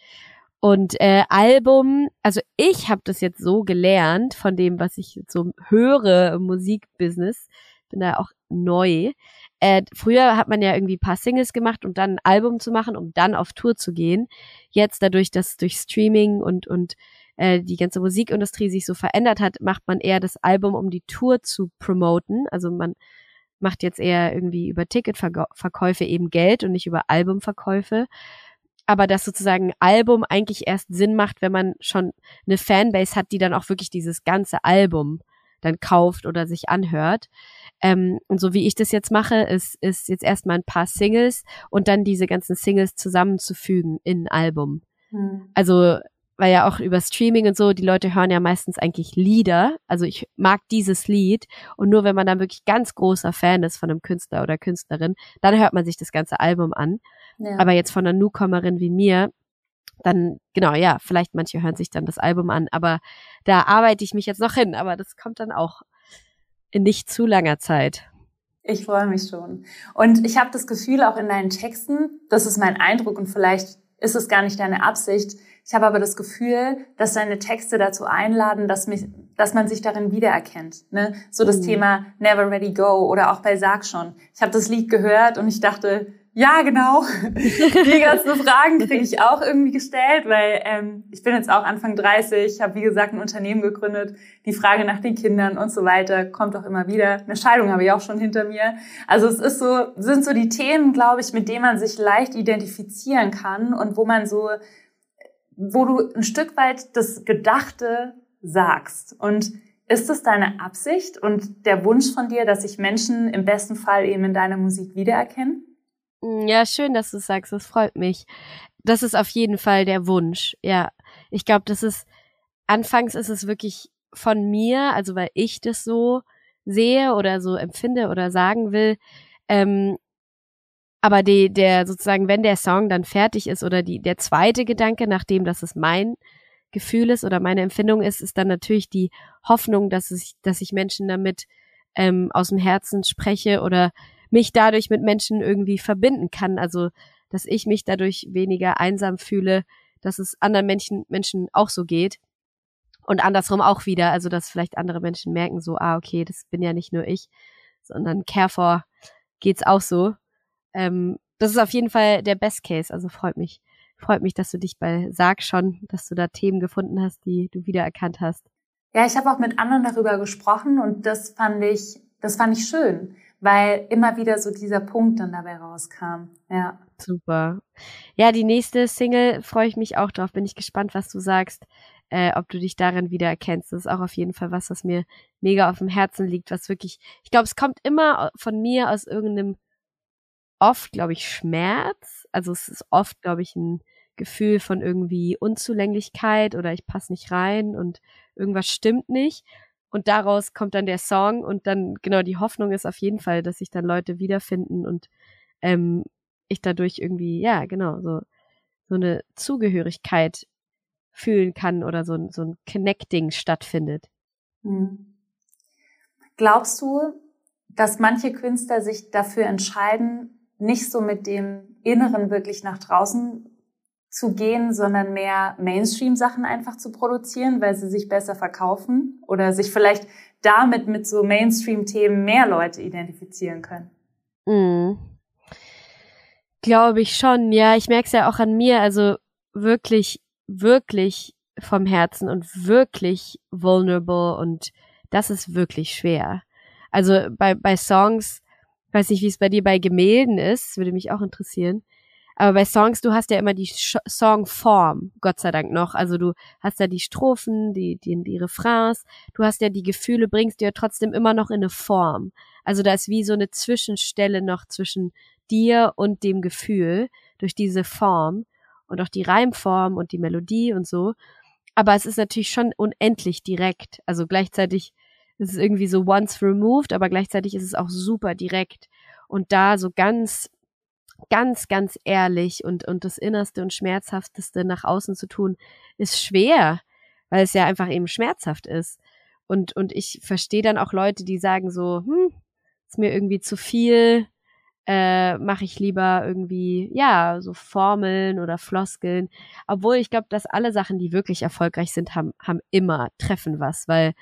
Und äh, Album, also ich habe das jetzt so gelernt von dem, was ich so höre im Musikbusiness, bin da auch neu, äh, früher hat man ja irgendwie paar Singles gemacht und dann ein Album zu machen, um dann auf Tour zu gehen. Jetzt dadurch, dass durch Streaming und und äh, die ganze Musikindustrie sich so verändert hat, macht man eher das Album, um die Tour zu promoten. Also man macht jetzt eher irgendwie über Ticketverkäufe eben Geld und nicht über Albumverkäufe. Aber dass sozusagen ein Album eigentlich erst Sinn macht, wenn man schon eine Fanbase hat, die dann auch wirklich dieses ganze Album dann kauft oder sich anhört. Ähm, und so wie ich das jetzt mache, ist, ist jetzt erstmal ein paar Singles und dann diese ganzen Singles zusammenzufügen in ein Album. Mhm. Also, weil ja auch über Streaming und so, die Leute hören ja meistens eigentlich Lieder. Also ich mag dieses Lied und nur wenn man dann wirklich ganz großer Fan ist von einem Künstler oder Künstlerin, dann hört man sich das ganze Album an. Ja. Aber jetzt von einer Newcomerin wie mir, dann, genau, ja, vielleicht manche hören sich dann das Album an, aber da arbeite ich mich jetzt noch hin, aber das kommt dann auch in nicht zu langer Zeit. Ich freue mich schon. Und ich habe das Gefühl auch in deinen Texten, das ist mein Eindruck und vielleicht ist es gar nicht deine Absicht. Ich habe aber das Gefühl, dass deine Texte dazu einladen, dass, mich, dass man sich darin wiedererkennt. Ne? So das mhm. Thema Never Ready Go oder auch bei Sag schon. Ich habe das Lied gehört und ich dachte, ja, genau. Die ganzen Fragen kriege ich auch irgendwie gestellt, weil ähm, ich bin jetzt auch Anfang 30, habe wie gesagt ein Unternehmen gegründet. Die Frage nach den Kindern und so weiter kommt auch immer wieder. Eine Scheidung habe ich auch schon hinter mir. Also es ist so, sind so die Themen, glaube ich, mit denen man sich leicht identifizieren kann und wo man so, wo du ein Stück weit das Gedachte sagst. Und ist es deine Absicht und der Wunsch von dir, dass sich Menschen im besten Fall eben in deiner Musik wiedererkennen? Mm, ja, schön, dass du sagst. Das freut mich. Das ist auf jeden Fall der Wunsch. Ja, ich glaube, das ist anfangs ist es wirklich von mir, also weil ich das so sehe oder so empfinde oder sagen will. Ähm, aber die, der sozusagen, wenn der Song dann fertig ist oder die, der zweite Gedanke, nachdem das es mein Gefühl ist oder meine Empfindung ist, ist dann natürlich die Hoffnung, dass ich, dass ich Menschen damit ähm, aus dem Herzen spreche oder mich dadurch mit Menschen irgendwie verbinden kann. Also, dass ich mich dadurch weniger einsam fühle, dass es anderen Menschen, Menschen auch so geht. Und andersrum auch wieder. Also, dass vielleicht andere Menschen merken so, ah, okay, das bin ja nicht nur ich, sondern Careful geht's auch so. Ähm, das ist auf jeden Fall der Best Case. Also freut mich, freut mich, dass du dich bei Sag schon, dass du da Themen gefunden hast, die du wiedererkannt hast. Ja, ich habe auch mit anderen darüber gesprochen und das fand ich, das fand ich schön, weil immer wieder so dieser Punkt dann dabei rauskam. Ja. Super. Ja, die nächste Single freue ich mich auch drauf. Bin ich gespannt, was du sagst, äh, ob du dich darin wieder erkennst. Das ist auch auf jeden Fall was, was mir mega auf dem Herzen liegt, was wirklich, ich glaube, es kommt immer von mir aus irgendeinem oft, glaube ich, Schmerz. Also es ist oft, glaube ich, ein Gefühl von irgendwie Unzulänglichkeit oder ich passe nicht rein und irgendwas stimmt nicht. Und daraus kommt dann der Song und dann, genau, die Hoffnung ist auf jeden Fall, dass sich dann Leute wiederfinden und ähm, ich dadurch irgendwie, ja, genau, so, so eine Zugehörigkeit fühlen kann oder so, so ein Connecting stattfindet. Hm. Glaubst du, dass manche Künstler sich dafür entscheiden, nicht so mit dem Inneren wirklich nach draußen zu gehen, sondern mehr Mainstream-Sachen einfach zu produzieren, weil sie sich besser verkaufen oder sich vielleicht damit mit so Mainstream-Themen mehr Leute identifizieren können? Mhm. Glaube ich schon, ja. Ich merke es ja auch an mir, also wirklich, wirklich vom Herzen und wirklich vulnerable und das ist wirklich schwer. Also bei, bei Songs, weiß nicht, wie es bei dir bei Gemälden ist, würde mich auch interessieren. Aber bei Songs, du hast ja immer die Songform, Gott sei Dank noch. Also du hast ja die Strophen, die, die, die Refrains, du hast ja die Gefühle, bringst dir ja trotzdem immer noch in eine Form. Also da ist wie so eine Zwischenstelle noch zwischen dir und dem Gefühl durch diese Form und auch die Reimform und die Melodie und so. Aber es ist natürlich schon unendlich direkt. Also gleichzeitig ist es irgendwie so once removed, aber gleichzeitig ist es auch super direkt. Und da so ganz ganz, ganz ehrlich und, und das Innerste und Schmerzhafteste nach außen zu tun, ist schwer, weil es ja einfach eben schmerzhaft ist. Und, und ich verstehe dann auch Leute, die sagen so, hm, ist mir irgendwie zu viel, äh, mache ich lieber irgendwie, ja, so Formeln oder Floskeln. Obwohl ich glaube, dass alle Sachen, die wirklich erfolgreich sind, haben, haben immer, treffen was, weil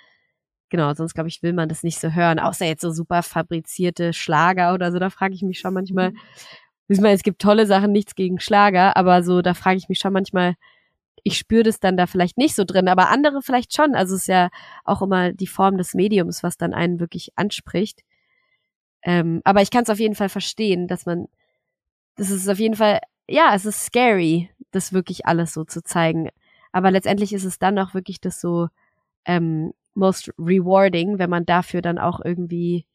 genau, sonst glaube ich, will man das nicht so hören. Außer jetzt so super fabrizierte Schlager oder so, da frage ich mich schon manchmal, ich meine, es gibt tolle Sachen, nichts gegen Schlager, aber so, da frage ich mich schon manchmal, ich spüre das dann da vielleicht nicht so drin, aber andere vielleicht schon. Also es ist ja auch immer die Form des Mediums, was dann einen wirklich anspricht. Ähm, aber ich kann es auf jeden Fall verstehen, dass man, das ist auf jeden Fall, ja, es ist scary, das wirklich alles so zu zeigen. Aber letztendlich ist es dann auch wirklich das so ähm, most rewarding, wenn man dafür dann auch irgendwie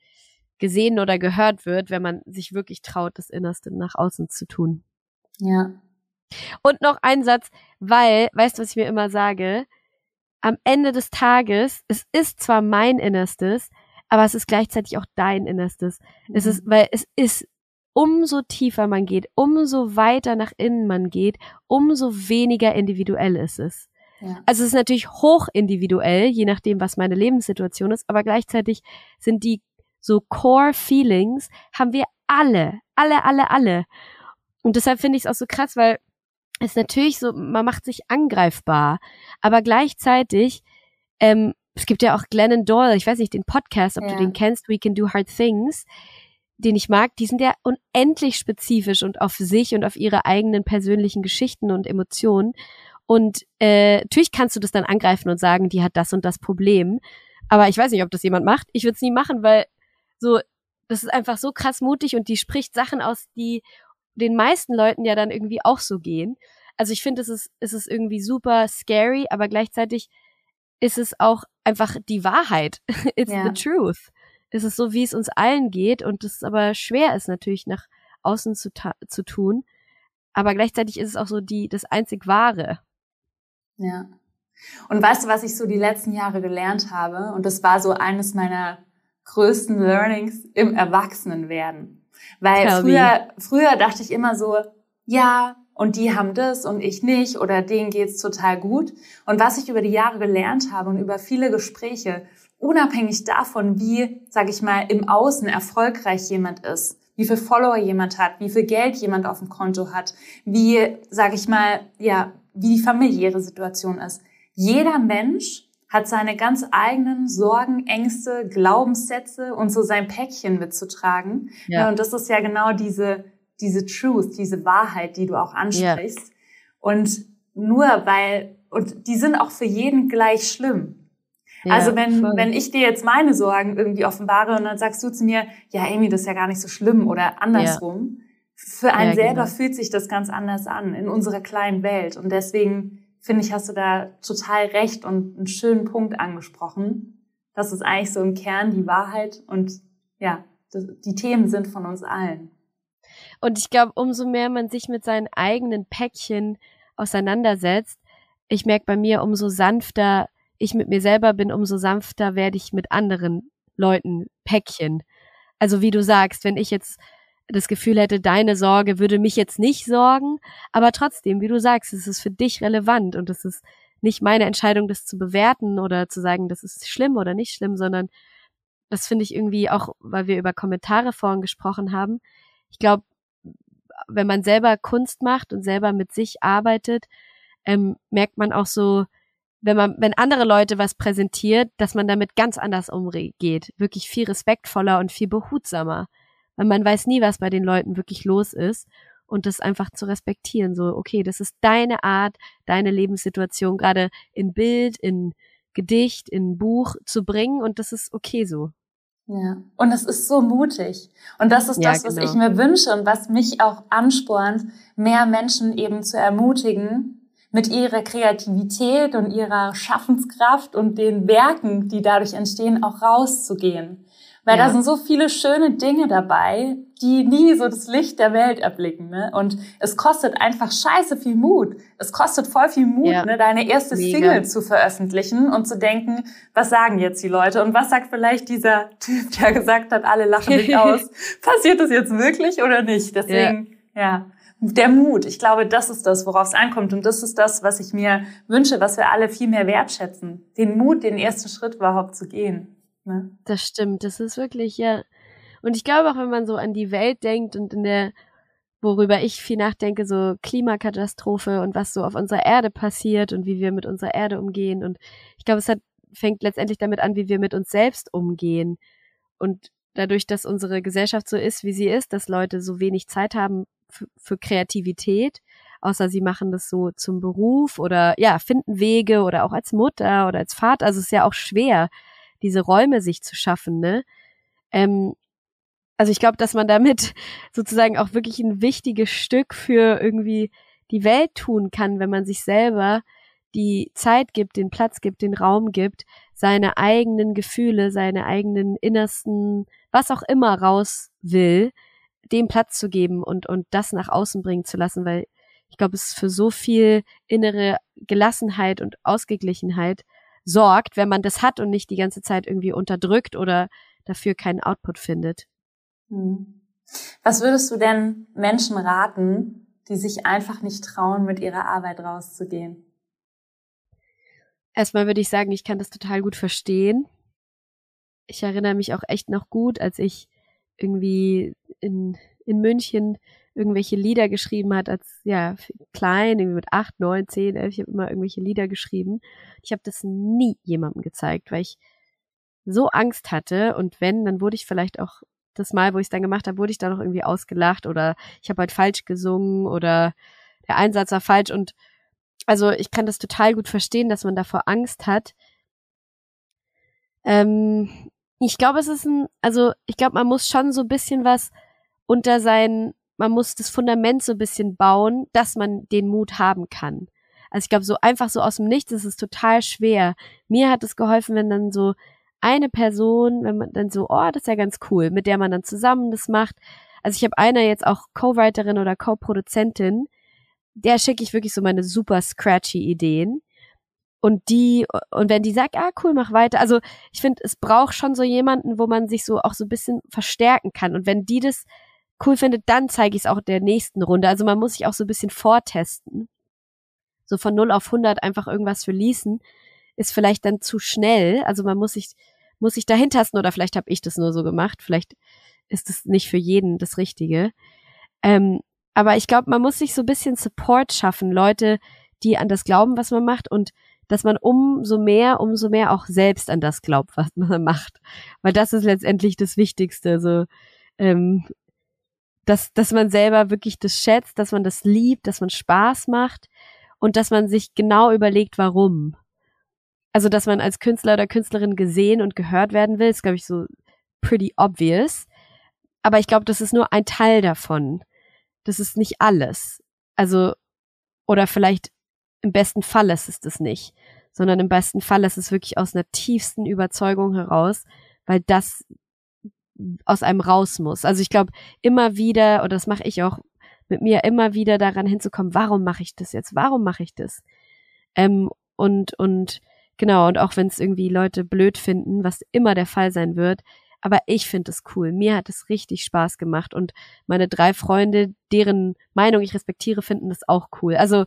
gesehen oder gehört wird, wenn man sich wirklich traut, das Innerste nach außen zu tun. Ja. Und noch ein Satz, weil, weißt du, was ich mir immer sage? Am Ende des Tages, es ist zwar mein Innerstes, aber es ist gleichzeitig auch dein Innerstes. Mhm. Es ist, mhm. weil es ist, umso tiefer man geht, umso weiter nach innen man geht, umso weniger individuell ist es. Ja. Also es ist natürlich hoch individuell, je nachdem, was meine Lebenssituation ist, aber gleichzeitig sind die so Core Feelings haben wir alle, alle, alle, alle. Und deshalb finde ich es auch so krass, weil es natürlich so, man macht sich angreifbar, aber gleichzeitig, ähm, es gibt ja auch Glennon Doyle, ich weiß nicht, den Podcast, ob ja. du den kennst, We Can Do Hard Things, den ich mag, die sind ja unendlich spezifisch und auf sich und auf ihre eigenen persönlichen Geschichten und Emotionen. Und äh, natürlich kannst du das dann angreifen und sagen, die hat das und das Problem. Aber ich weiß nicht, ob das jemand macht. Ich würde es nie machen, weil so, das ist einfach so krass mutig und die spricht Sachen aus, die den meisten Leuten ja dann irgendwie auch so gehen. Also ich finde, es ist, es ist irgendwie super scary, aber gleichzeitig ist es auch einfach die Wahrheit. It's ja. the truth. Es ist so, wie es uns allen geht und es aber schwer ist natürlich nach außen zu, zu tun. Aber gleichzeitig ist es auch so die, das einzig Wahre. Ja. Und weißt du, was ich so die letzten Jahre gelernt habe? Und das war so eines meiner größten Learnings im Erwachsenenwerden. Weil Tell früher, früher dachte ich immer so, ja, und die haben das und ich nicht oder denen geht's total gut. Und was ich über die Jahre gelernt habe und über viele Gespräche, unabhängig davon, wie, sag ich mal, im Außen erfolgreich jemand ist, wie viel Follower jemand hat, wie viel Geld jemand auf dem Konto hat, wie, sag ich mal, ja, wie die familiäre Situation ist. Jeder Mensch hat seine ganz eigenen Sorgen, Ängste, Glaubenssätze und so sein Päckchen mitzutragen. Ja. Und das ist ja genau diese, diese Truth, diese Wahrheit, die du auch ansprichst. Ja. Und nur weil, und die sind auch für jeden gleich schlimm. Ja, also wenn, wenn ich dir jetzt meine Sorgen irgendwie offenbare und dann sagst du zu mir, ja, Amy, das ist ja gar nicht so schlimm oder andersrum. Für einen selber genau. fühlt sich das ganz anders an in unserer kleinen Welt. Und deswegen finde ich, hast du da total recht und einen schönen Punkt angesprochen. Das ist eigentlich so im Kern die Wahrheit und ja, die Themen sind von uns allen. Und ich glaube, umso mehr man sich mit seinen eigenen Päckchen auseinandersetzt, ich merke bei mir, umso sanfter ich mit mir selber bin, umso sanfter werde ich mit anderen Leuten Päckchen. Also wie du sagst, wenn ich jetzt das Gefühl hätte, deine Sorge würde mich jetzt nicht sorgen, aber trotzdem, wie du sagst, es ist für dich relevant und es ist nicht meine Entscheidung, das zu bewerten oder zu sagen, das ist schlimm oder nicht schlimm, sondern das finde ich irgendwie auch, weil wir über Kommentare vorhin gesprochen haben. Ich glaube, wenn man selber Kunst macht und selber mit sich arbeitet, ähm, merkt man auch so, wenn man, wenn andere Leute was präsentiert, dass man damit ganz anders umgeht. Wirklich viel respektvoller und viel behutsamer. Weil man weiß nie, was bei den Leuten wirklich los ist. Und das einfach zu respektieren. So, okay, das ist deine Art, deine Lebenssituation, gerade in Bild, in Gedicht, in Buch zu bringen. Und das ist okay so. Ja, und es ist so mutig. Und das ist ja, das, was genau. ich mir wünsche und was mich auch anspornt, mehr Menschen eben zu ermutigen, mit ihrer Kreativität und ihrer Schaffenskraft und den Werken, die dadurch entstehen, auch rauszugehen. Weil ja. da sind so viele schöne Dinge dabei, die nie so das Licht der Welt erblicken. Ne? Und es kostet einfach scheiße viel Mut. Es kostet voll viel Mut, ja. ne, deine erste Mega. Single zu veröffentlichen und zu denken, was sagen jetzt die Leute und was sagt vielleicht dieser Typ, der gesagt hat, alle lachen mich aus. Passiert das jetzt wirklich oder nicht? Deswegen, ja. ja. Der Mut. Ich glaube, das ist das, worauf es ankommt. Und das ist das, was ich mir wünsche, was wir alle viel mehr wertschätzen. Den Mut, den ersten Schritt überhaupt zu gehen. Ne? Das stimmt, das ist wirklich, ja. Und ich glaube auch, wenn man so an die Welt denkt und in der, worüber ich viel nachdenke, so Klimakatastrophe und was so auf unserer Erde passiert und wie wir mit unserer Erde umgehen. Und ich glaube, es hat, fängt letztendlich damit an, wie wir mit uns selbst umgehen. Und dadurch, dass unsere Gesellschaft so ist, wie sie ist, dass Leute so wenig Zeit haben für Kreativität, außer sie machen das so zum Beruf oder ja, finden Wege oder auch als Mutter oder als Vater. Also es ist ja auch schwer, diese Räume sich zu schaffen, ne? Ähm, also ich glaube, dass man damit sozusagen auch wirklich ein wichtiges Stück für irgendwie die Welt tun kann, wenn man sich selber die Zeit gibt, den Platz gibt, den Raum gibt, seine eigenen Gefühle, seine eigenen innersten, was auch immer raus will, dem Platz zu geben und, und das nach außen bringen zu lassen, weil ich glaube, es ist für so viel innere Gelassenheit und Ausgeglichenheit sorgt, wenn man das hat und nicht die ganze Zeit irgendwie unterdrückt oder dafür keinen Output findet. Hm. Was würdest du denn Menschen raten, die sich einfach nicht trauen, mit ihrer Arbeit rauszugehen? Erstmal würde ich sagen, ich kann das total gut verstehen. Ich erinnere mich auch echt noch gut, als ich irgendwie in, in München irgendwelche Lieder geschrieben hat, als ja klein, irgendwie mit acht, neun, zehn, elf, ich habe immer irgendwelche Lieder geschrieben. Ich habe das nie jemandem gezeigt, weil ich so Angst hatte und wenn, dann wurde ich vielleicht auch das Mal, wo ich es dann gemacht habe, wurde ich da noch irgendwie ausgelacht oder ich habe halt falsch gesungen oder der Einsatz war falsch und also ich kann das total gut verstehen, dass man davor Angst hat. Ähm, ich glaube, es ist ein, also ich glaube, man muss schon so ein bisschen was unter seinen man muss das Fundament so ein bisschen bauen, dass man den Mut haben kann. Also ich glaube, so einfach so aus dem Nichts ist es total schwer. Mir hat es geholfen, wenn dann so eine Person, wenn man dann so, oh, das ist ja ganz cool, mit der man dann zusammen das macht. Also ich habe einer jetzt auch Co-Writerin oder Co-Produzentin, der schicke ich wirklich so meine super scratchy Ideen. Und die, und wenn die sagt, ah, cool, mach weiter. Also ich finde, es braucht schon so jemanden, wo man sich so auch so ein bisschen verstärken kann. Und wenn die das cool findet, dann zeige ich es auch der nächsten Runde. Also man muss sich auch so ein bisschen vortesten. So von 0 auf 100 einfach irgendwas releasen, ist vielleicht dann zu schnell. Also man muss sich, muss sich dahin tasten oder vielleicht habe ich das nur so gemacht. Vielleicht ist es nicht für jeden das Richtige. Ähm, aber ich glaube, man muss sich so ein bisschen Support schaffen. Leute, die an das glauben, was man macht und dass man umso mehr, umso mehr auch selbst an das glaubt, was man macht. Weil das ist letztendlich das Wichtigste. So, ähm, dass, dass man selber wirklich das schätzt, dass man das liebt, dass man Spaß macht und dass man sich genau überlegt, warum. also dass man als Künstler oder Künstlerin gesehen und gehört werden will, ist, glaube ich, so pretty obvious. Aber ich glaube, das ist nur ein Teil davon. Das ist nicht alles. Also, oder vielleicht im besten Fall ist es das nicht, sondern im besten Fall ist es wirklich aus einer tiefsten Überzeugung heraus, weil das aus einem raus muss. Also ich glaube, immer wieder, oder das mache ich auch mit mir, immer wieder daran hinzukommen, warum mache ich das jetzt? Warum mache ich das? Ähm, und, und genau, und auch wenn es irgendwie Leute blöd finden, was immer der Fall sein wird, aber ich finde es cool. Mir hat es richtig Spaß gemacht und meine drei Freunde, deren Meinung ich respektiere, finden das auch cool. Also,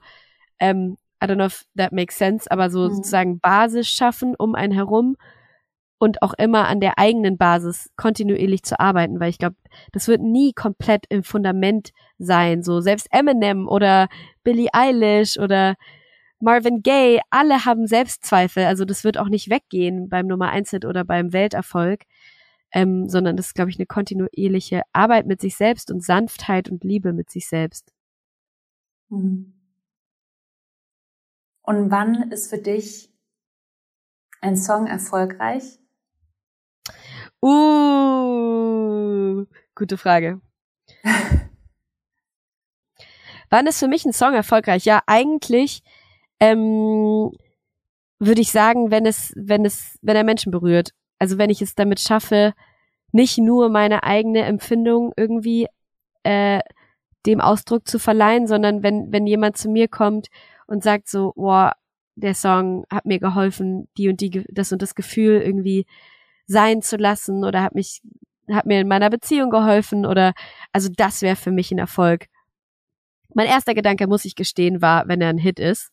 ähm, I don't know if that makes sense, aber so mhm. sozusagen Basis schaffen um einen herum und auch immer an der eigenen Basis kontinuierlich zu arbeiten, weil ich glaube, das wird nie komplett im Fundament sein. So selbst Eminem oder Billie Eilish oder Marvin Gaye, alle haben Selbstzweifel. Also das wird auch nicht weggehen beim Nummer 1 Hit oder beim Welterfolg, ähm, sondern das ist, glaube ich, eine kontinuierliche Arbeit mit sich selbst und Sanftheit und Liebe mit sich selbst. Mhm. Und wann ist für dich ein Song erfolgreich? Uh, gute Frage. Wann ist für mich ein Song erfolgreich? Ja, eigentlich ähm, würde ich sagen, wenn es, wenn es, wenn er Menschen berührt. Also wenn ich es damit schaffe, nicht nur meine eigene Empfindung irgendwie äh, dem Ausdruck zu verleihen, sondern wenn, wenn jemand zu mir kommt und sagt so, boah, der Song hat mir geholfen, die und die, das und das Gefühl irgendwie sein zu lassen oder hat mich, hat mir in meiner Beziehung geholfen oder, also das wäre für mich ein Erfolg. Mein erster Gedanke, muss ich gestehen, war, wenn er ein Hit ist.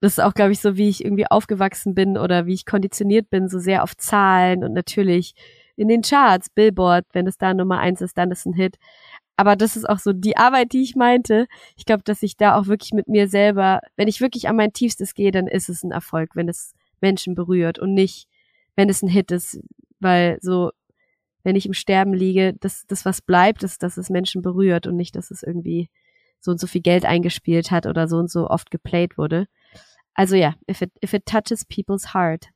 Das ist auch, glaube ich, so, wie ich irgendwie aufgewachsen bin oder wie ich konditioniert bin, so sehr auf Zahlen und natürlich in den Charts, Billboard, wenn es da Nummer eins ist, dann ist ein Hit. Aber das ist auch so die Arbeit, die ich meinte. Ich glaube, dass ich da auch wirklich mit mir selber, wenn ich wirklich an mein Tiefstes gehe, dann ist es ein Erfolg, wenn es Menschen berührt und nicht, wenn es ein Hit ist, weil so, wenn ich im Sterben liege, das, das was bleibt, ist, dass es Menschen berührt und nicht, dass es irgendwie so und so viel Geld eingespielt hat oder so und so oft geplayt wurde. Also ja, if it, if it touches people's heart.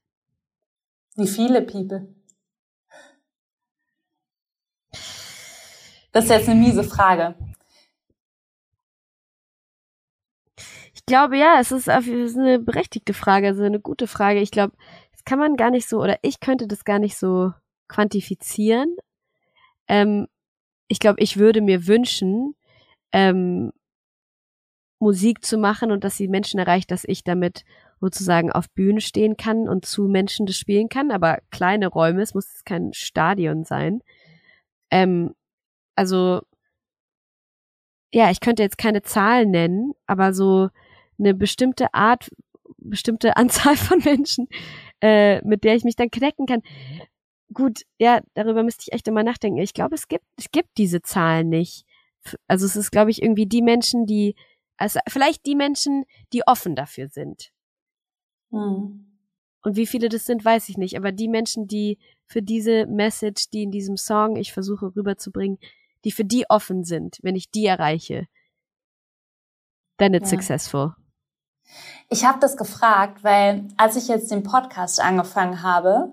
Wie viele People? Das ist jetzt eine miese Frage. Ich glaube, ja, es ist, eine berechtigte Frage, also eine gute Frage. Ich glaube, kann man gar nicht so, oder ich könnte das gar nicht so quantifizieren. Ähm, ich glaube, ich würde mir wünschen, ähm, Musik zu machen und dass sie Menschen erreicht, dass ich damit sozusagen auf Bühne stehen kann und zu Menschen das spielen kann, aber kleine Räume, es muss kein Stadion sein. Ähm, also, ja, ich könnte jetzt keine Zahlen nennen, aber so eine bestimmte Art, bestimmte Anzahl von Menschen, äh, mit der ich mich dann connecten kann. Gut, ja, darüber müsste ich echt immer nachdenken. Ich glaube, es gibt, es gibt diese Zahlen nicht. Also es ist, glaube ich, irgendwie die Menschen, die, also vielleicht die Menschen, die offen dafür sind. Hm. Und wie viele das sind, weiß ich nicht. Aber die Menschen, die für diese Message, die in diesem Song ich versuche rüberzubringen, die für die offen sind, wenn ich die erreiche, then it's ja. successful. Ich habe das gefragt, weil als ich jetzt den Podcast angefangen habe,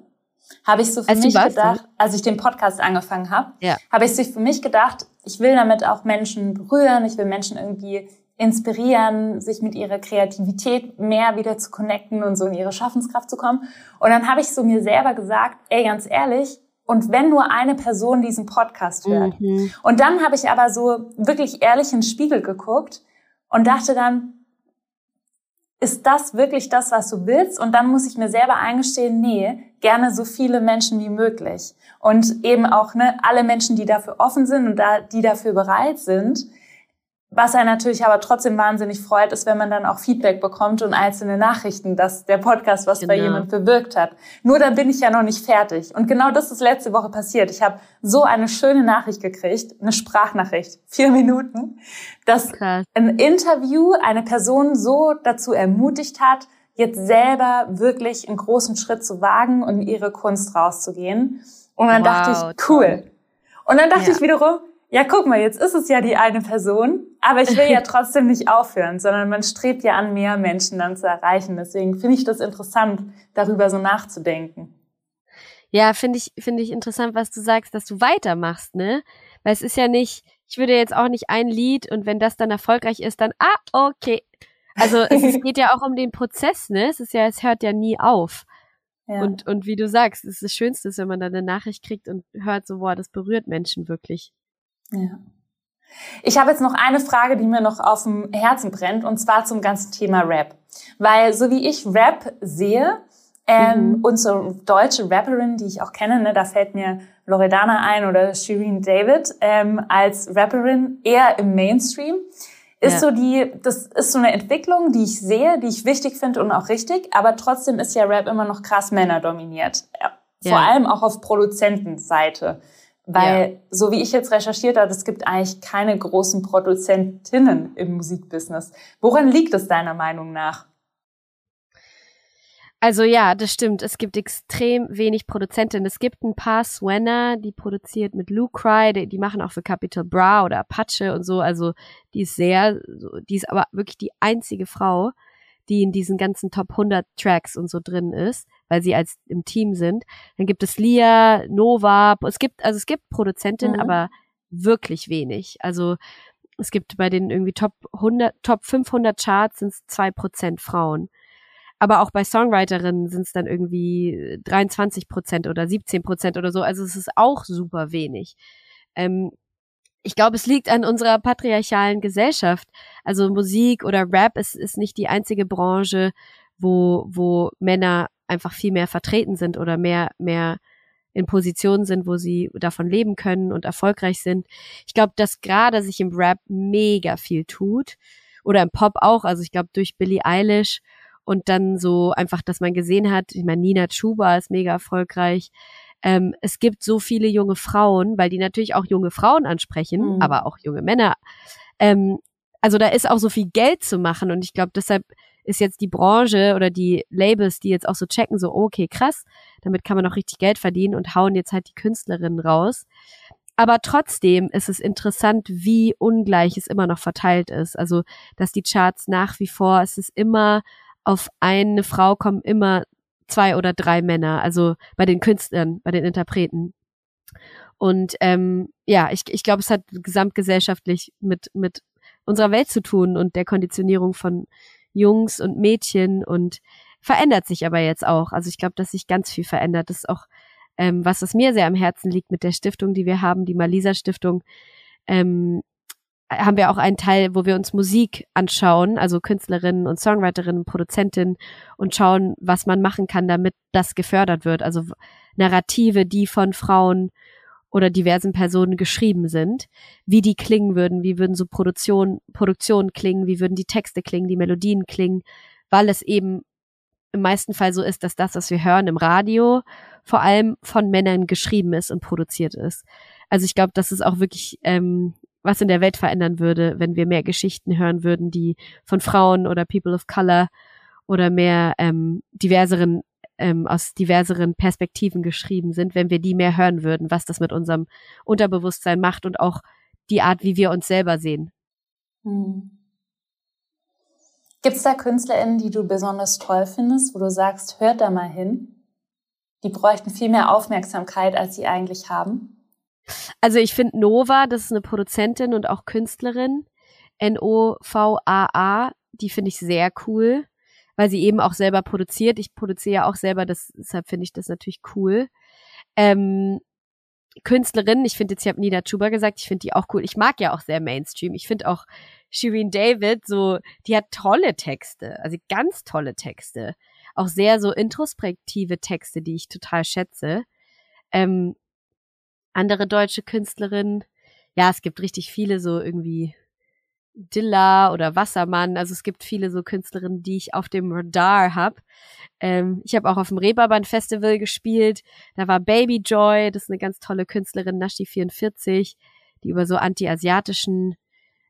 habe ich so für als mich gedacht, als ich den Podcast angefangen habe, ja. habe ich so für mich gedacht, ich will damit auch Menschen berühren, ich will Menschen irgendwie inspirieren, sich mit ihrer Kreativität mehr wieder zu connecten und so in ihre Schaffenskraft zu kommen. Und dann habe ich so mir selber gesagt, ey, ganz ehrlich, und wenn nur eine Person diesen Podcast hört. Mhm. Und dann habe ich aber so wirklich ehrlich in den Spiegel geguckt und dachte dann, ist das wirklich das, was du willst? Und dann muss ich mir selber eingestehen, nee, gerne so viele Menschen wie möglich. Und eben auch ne, alle Menschen, die dafür offen sind und da, die dafür bereit sind, was er natürlich aber trotzdem wahnsinnig freut, ist, wenn man dann auch Feedback bekommt und einzelne Nachrichten, dass der Podcast was genau. bei jemand bewirkt hat. Nur dann bin ich ja noch nicht fertig. Und genau das ist letzte Woche passiert. Ich habe so eine schöne Nachricht gekriegt, eine Sprachnachricht, vier Minuten, dass Krass. ein Interview eine Person so dazu ermutigt hat, jetzt selber wirklich einen großen Schritt zu wagen und ihre Kunst rauszugehen. Und dann wow, dachte ich, cool. Toll. Und dann dachte ja. ich wiederum, ja, guck mal, jetzt ist es ja die eine Person aber ich will ja trotzdem nicht aufhören, sondern man strebt ja an, mehr Menschen dann zu erreichen. Deswegen finde ich das interessant, darüber so nachzudenken. Ja, finde ich, finde ich interessant, was du sagst, dass du weitermachst, ne? Weil es ist ja nicht, ich würde jetzt auch nicht ein Lied und wenn das dann erfolgreich ist, dann, ah, okay. Also es, geht ja auch um den Prozess, ne? Es ist ja, es hört ja nie auf. Ja. Und, und wie du sagst, es ist das Schönste, wenn man dann eine Nachricht kriegt und hört so, boah, das berührt Menschen wirklich. Ja. Ich habe jetzt noch eine Frage, die mir noch auf dem Herzen brennt, und zwar zum ganzen Thema Rap. Weil so wie ich Rap sehe, ähm, mhm. so deutsche Rapperin, die ich auch kenne, ne, da fällt mir Loredana ein oder Shireen David ähm, als Rapperin eher im Mainstream. Ist ja. so die, das ist so eine Entwicklung, die ich sehe, die ich wichtig finde und auch richtig, aber trotzdem ist ja Rap immer noch krass männerdominiert. Vor ja. allem auch auf Produzentenseite. Weil, ja. so wie ich jetzt recherchiert habe, es gibt eigentlich keine großen Produzentinnen im Musikbusiness. Woran liegt es deiner Meinung nach? Also ja, das stimmt. Es gibt extrem wenig Produzentinnen. Es gibt ein paar Swenner, die produziert mit Lucry, die, die machen auch für Capital Bra oder Apache und so. Also die ist sehr, die ist aber wirklich die einzige Frau, die in diesen ganzen Top 100 Tracks und so drin ist weil sie als im Team sind. Dann gibt es Lia, Nova, es gibt, also es gibt Produzentinnen, mhm. aber wirklich wenig. Also es gibt bei den irgendwie Top 100, Top 500 Charts sind es zwei Prozent Frauen. Aber auch bei Songwriterinnen sind es dann irgendwie 23 Prozent oder 17 Prozent oder so. Also es ist auch super wenig. Ähm, ich glaube, es liegt an unserer patriarchalen Gesellschaft. Also Musik oder Rap ist, ist nicht die einzige Branche, wo, wo Männer einfach viel mehr vertreten sind oder mehr, mehr in Positionen sind, wo sie davon leben können und erfolgreich sind. Ich glaube, dass gerade sich im Rap mega viel tut oder im Pop auch. Also ich glaube durch Billie Eilish und dann so einfach, dass man gesehen hat, ich meine, Nina Chuba ist mega erfolgreich. Ähm, es gibt so viele junge Frauen, weil die natürlich auch junge Frauen ansprechen, mhm. aber auch junge Männer. Ähm, also da ist auch so viel Geld zu machen und ich glaube, deshalb ist jetzt die Branche oder die Labels, die jetzt auch so checken, so, okay, krass, damit kann man auch richtig Geld verdienen und hauen jetzt halt die Künstlerinnen raus. Aber trotzdem ist es interessant, wie ungleich es immer noch verteilt ist. Also, dass die Charts nach wie vor, es ist immer auf eine Frau kommen immer zwei oder drei Männer, also bei den Künstlern, bei den Interpreten. Und ähm, ja, ich, ich glaube, es hat gesamtgesellschaftlich mit, mit unserer Welt zu tun und der Konditionierung von Jungs und Mädchen und verändert sich aber jetzt auch. Also ich glaube, dass sich ganz viel verändert. Das ist auch ähm, was, was mir sehr am Herzen liegt mit der Stiftung, die wir haben, die Malisa Stiftung. Ähm, haben wir auch einen Teil, wo wir uns Musik anschauen, also Künstlerinnen und Songwriterinnen, Produzentinnen und schauen, was man machen kann, damit das gefördert wird. Also Narrative, die von Frauen oder diversen Personen geschrieben sind, wie die klingen würden, wie würden so Produktion, Produktionen klingen, wie würden die Texte klingen, die Melodien klingen, weil es eben im meisten Fall so ist, dass das, was wir hören im Radio, vor allem von Männern geschrieben ist und produziert ist. Also ich glaube, dass es auch wirklich ähm, was in der Welt verändern würde, wenn wir mehr Geschichten hören würden, die von Frauen oder People of Color oder mehr ähm, diverseren ähm, aus diverseren Perspektiven geschrieben sind, wenn wir die mehr hören würden, was das mit unserem Unterbewusstsein macht und auch die Art, wie wir uns selber sehen. Hm. Gibt es da KünstlerInnen, die du besonders toll findest, wo du sagst, hört da mal hin? Die bräuchten viel mehr Aufmerksamkeit, als sie eigentlich haben? Also ich finde Nova, das ist eine Produzentin und auch Künstlerin. N-O-V-A-A, die finde ich sehr cool weil sie eben auch selber produziert. Ich produziere ja auch selber, das, deshalb finde ich das natürlich cool. Ähm, Künstlerin, ich finde jetzt, ich habe Nina Chuba gesagt, ich finde die auch cool. Ich mag ja auch sehr Mainstream. Ich finde auch Shireen David so, die hat tolle Texte, also ganz tolle Texte. Auch sehr so introspektive Texte, die ich total schätze. Ähm, andere deutsche Künstlerinnen, ja, es gibt richtig viele so irgendwie Dilla oder Wassermann. Also es gibt viele so Künstlerinnen, die ich auf dem Radar habe. Ähm, ich habe auch auf dem Reeperbahn Festival gespielt. Da war Baby Joy, das ist eine ganz tolle Künstlerin, Nashi44, die über so anti-asiatischen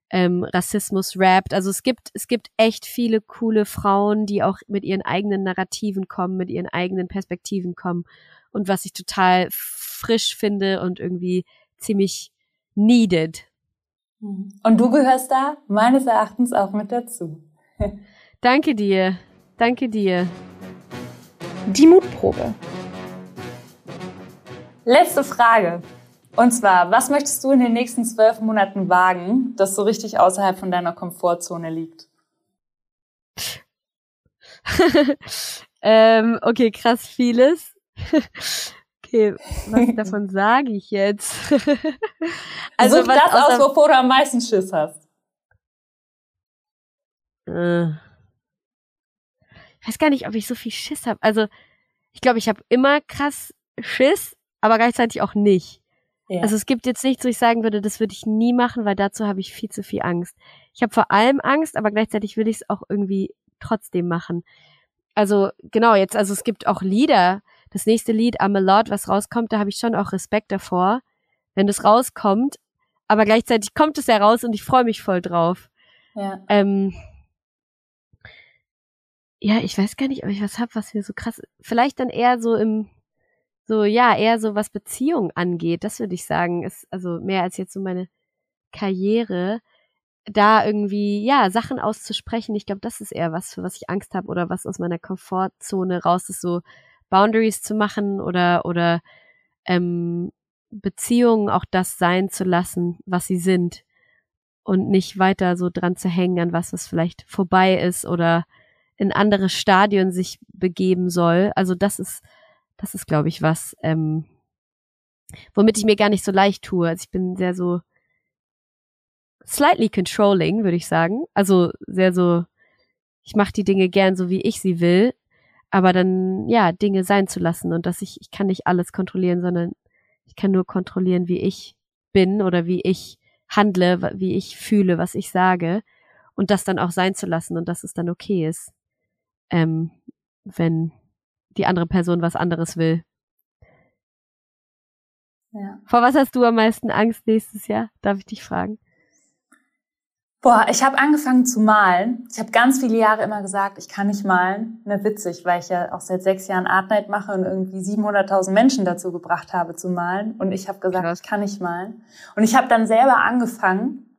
ähm, Rassismus rappt. Also es gibt, es gibt echt viele coole Frauen, die auch mit ihren eigenen Narrativen kommen, mit ihren eigenen Perspektiven kommen. Und was ich total frisch finde und irgendwie ziemlich needed Und du gehörst da meines Erachtens auch mit dazu. Danke dir. Danke dir. Die Mutprobe. Letzte Frage. Und zwar, was möchtest du in den nächsten zwölf Monaten wagen, das so richtig außerhalb von deiner Komfortzone liegt? ähm, okay, krass vieles. Okay, was davon sage ich jetzt? also Such das aus, wovor du am meisten Schiss hast. Äh, ich weiß gar nicht, ob ich so viel Schiss habe. Also, ich glaube, ich habe immer krass Schiss, aber gleichzeitig auch nicht. Ja. Also es gibt jetzt nichts, wo ich sagen würde, das würde ich nie machen, weil dazu habe ich viel zu viel Angst. Ich habe vor allem Angst, aber gleichzeitig will ich es auch irgendwie trotzdem machen. Also genau, jetzt, also es gibt auch Lieder. Das nächste Lied, I'm a Lord, was rauskommt, da habe ich schon auch Respekt davor, wenn das rauskommt. Aber gleichzeitig kommt es ja raus und ich freue mich voll drauf. Ja. Ähm, ja, ich weiß gar nicht, ob ich was hab, was mir so krass. Vielleicht dann eher so im so, ja, eher so was Beziehung angeht, das würde ich sagen, ist also mehr als jetzt so meine Karriere, da irgendwie, ja, Sachen auszusprechen. Ich glaube, das ist eher was, für was ich Angst habe oder was aus meiner Komfortzone raus ist, so Boundaries zu machen oder, oder ähm, Beziehungen auch das sein zu lassen, was sie sind und nicht weiter so dran zu hängen an was, was vielleicht vorbei ist oder in andere Stadien sich begeben soll. Also das ist das ist, glaube ich, was, ähm, womit ich mir gar nicht so leicht tue. Also ich bin sehr so slightly controlling, würde ich sagen. Also sehr so, ich mache die Dinge gern so, wie ich sie will, aber dann, ja, Dinge sein zu lassen und dass ich, ich kann nicht alles kontrollieren, sondern ich kann nur kontrollieren, wie ich bin oder wie ich handle, wie ich fühle, was ich sage und das dann auch sein zu lassen und dass es dann okay ist, ähm, wenn die andere Person was anderes will. Ja. Vor was hast du am meisten Angst nächstes Jahr? Darf ich dich fragen? Boah, ich habe angefangen zu malen. Ich habe ganz viele Jahre immer gesagt, ich kann nicht malen. Ne, witzig, weil ich ja auch seit sechs Jahren Art Night mache und irgendwie 700.000 Menschen dazu gebracht habe zu malen. Und ich habe gesagt, Krass. ich kann nicht malen. Und ich habe dann selber angefangen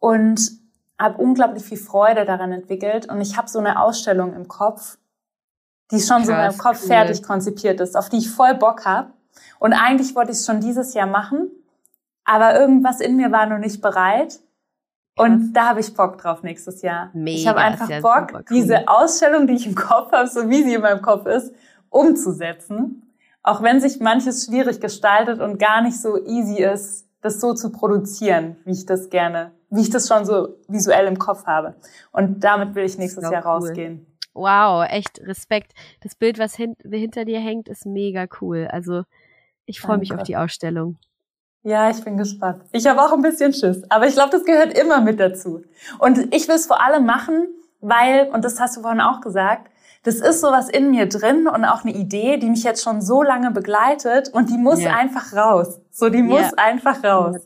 und habe unglaublich viel Freude daran entwickelt. Und ich habe so eine Ausstellung im Kopf, die schon Krass, so in meinem Kopf cool. fertig konzipiert ist, auf die ich voll Bock habe. Und eigentlich wollte ich es schon dieses Jahr machen, aber irgendwas in mir war noch nicht bereit. Und da habe ich Bock drauf nächstes Jahr. Mega, ich habe einfach ja Bock, cool. diese Ausstellung, die ich im Kopf habe, so wie sie in meinem Kopf ist, umzusetzen. Auch wenn sich manches schwierig gestaltet und gar nicht so easy ist, das so zu produzieren, wie ich das gerne, wie ich das schon so visuell im Kopf habe. Und damit will ich nächstes Jahr cool. rausgehen. Wow, echt Respekt. Das Bild, was hin hinter dir hängt, ist mega cool. Also ich freue mich auf die Ausstellung. Ja, ich bin gespannt. Ich habe auch ein bisschen Schiss, aber ich glaube, das gehört immer mit dazu. Und ich will es vor allem machen, weil, und das hast du vorhin auch gesagt, das ist sowas in mir drin und auch eine Idee, die mich jetzt schon so lange begleitet und die muss ja. einfach raus. So, die muss ja. einfach raus.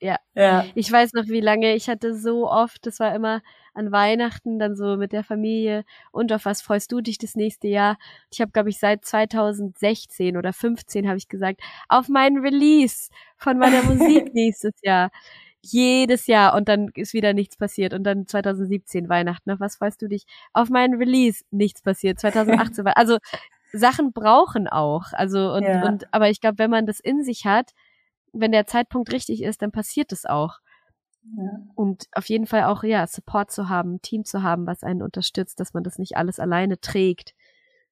Ja. ja. Ich weiß noch, wie lange ich hatte so oft, das war immer, an Weihnachten dann so mit der Familie und auf was freust du dich das nächste Jahr? Ich habe, glaube ich, seit 2016 oder 15 habe ich gesagt, auf meinen Release von meiner Musik nächstes Jahr. Jedes Jahr und dann ist wieder nichts passiert und dann 2017 Weihnachten. Auf was freust du dich? Auf meinen Release nichts passiert. 2018 war also Sachen brauchen auch. Also und, ja. und aber ich glaube, wenn man das in sich hat, wenn der Zeitpunkt richtig ist, dann passiert es auch. Und auf jeden Fall auch, ja, Support zu haben, Team zu haben, was einen unterstützt, dass man das nicht alles alleine trägt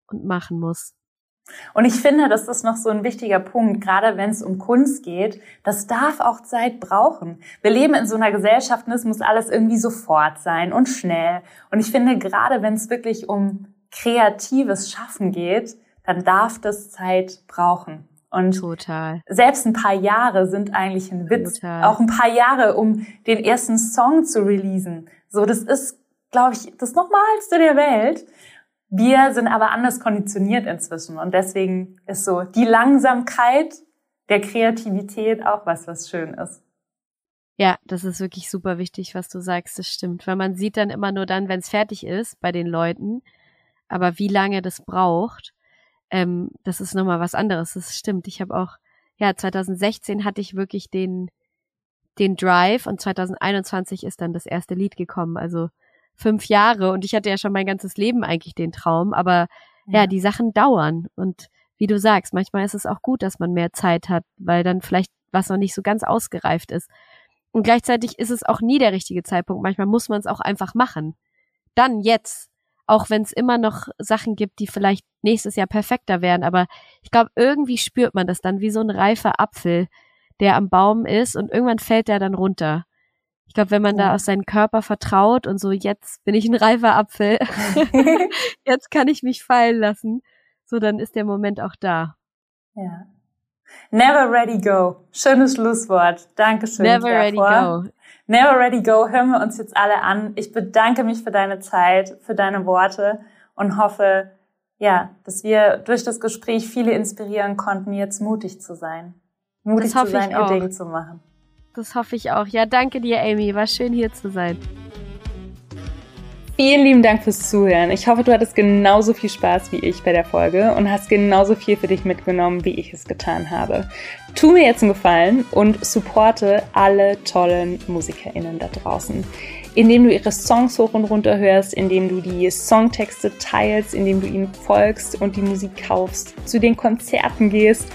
und machen muss. Und ich finde, das ist noch so ein wichtiger Punkt, gerade wenn es um Kunst geht. Das darf auch Zeit brauchen. Wir leben in so einer Gesellschaft und es muss alles irgendwie sofort sein und schnell. Und ich finde, gerade wenn es wirklich um kreatives Schaffen geht, dann darf das Zeit brauchen. Und Total. selbst ein paar Jahre sind eigentlich ein Witz. Total. Auch ein paar Jahre, um den ersten Song zu releasen. So, das ist, glaube ich, das Normalste der Welt. Wir sind aber anders konditioniert inzwischen. Und deswegen ist so die Langsamkeit der Kreativität auch was, was schön ist. Ja, das ist wirklich super wichtig, was du sagst. Das stimmt. Weil man sieht dann immer nur dann, wenn es fertig ist bei den Leuten. Aber wie lange das braucht ähm, das ist nochmal was anderes. Das stimmt. Ich habe auch, ja, 2016 hatte ich wirklich den, den Drive und 2021 ist dann das erste Lied gekommen. Also fünf Jahre und ich hatte ja schon mein ganzes Leben eigentlich den Traum, aber ja, ja die Sachen dauern und wie du sagst, manchmal ist es auch gut, dass man mehr Zeit hat, weil dann vielleicht was noch nicht so ganz ausgereift ist. Und gleichzeitig ist es auch nie der richtige Zeitpunkt. Manchmal muss man es auch einfach machen. Dann jetzt, auch wenn es immer noch Sachen gibt, die vielleicht nächstes Jahr perfekter werden. Aber ich glaube, irgendwie spürt man das dann wie so ein reifer Apfel, der am Baum ist und irgendwann fällt der dann runter. Ich glaube, wenn man da aus seinem Körper vertraut und so, jetzt bin ich ein reifer Apfel, jetzt kann ich mich fallen lassen, so dann ist der Moment auch da. Ja. Never ready go. Schönes Schlusswort. Dankeschön. Never ready go. Never ready go. Hören wir uns jetzt alle an. Ich bedanke mich für deine Zeit, für deine Worte und hoffe, ja, dass wir durch das Gespräch viele inspirieren konnten, jetzt mutig zu sein. Mutig zu sein, ihr Ding zu machen. Das hoffe ich auch. Ja, danke dir, Amy. War schön hier zu sein. Vielen lieben Dank fürs Zuhören. Ich hoffe, du hattest genauso viel Spaß wie ich bei der Folge und hast genauso viel für dich mitgenommen, wie ich es getan habe. Tu mir jetzt einen Gefallen und supporte alle tollen MusikerInnen da draußen. Indem du ihre Songs hoch und runter hörst, indem du die Songtexte teilst, indem du ihnen folgst und die Musik kaufst, zu den Konzerten gehst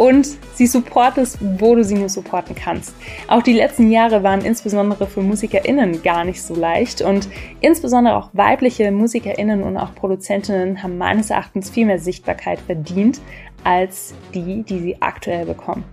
und sie supportest, wo du sie nur supporten kannst. Auch die letzten Jahre waren insbesondere für MusikerInnen gar nicht so leicht und insbesondere auch weibliche MusikerInnen und auch Produzentinnen haben meines Erachtens viel mehr Sichtbarkeit verdient als die, die sie aktuell bekommen.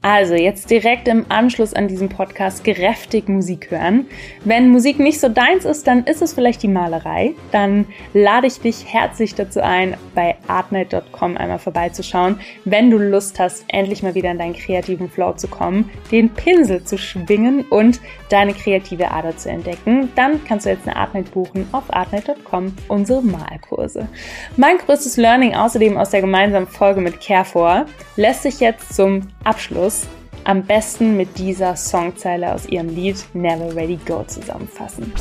Also jetzt direkt im Anschluss an diesen Podcast kräftig Musik hören. Wenn Musik nicht so deins ist, dann ist es vielleicht die Malerei. Dann lade ich dich herzlich dazu ein, bei artnight.com einmal vorbeizuschauen, wenn du Lust hast, endlich mal wieder in deinen kreativen Flow zu kommen, den Pinsel zu schwingen und deine kreative Ader zu entdecken. Dann kannst du jetzt eine Artnight buchen auf artnight.com, unsere Malkurse. Mein größtes Learning außerdem aus der gemeinsamen Folge mit Carefor lässt sich jetzt zum Abschluss am besten mit dieser Songzeile aus ihrem Lied Never Ready Go zusammenfassen.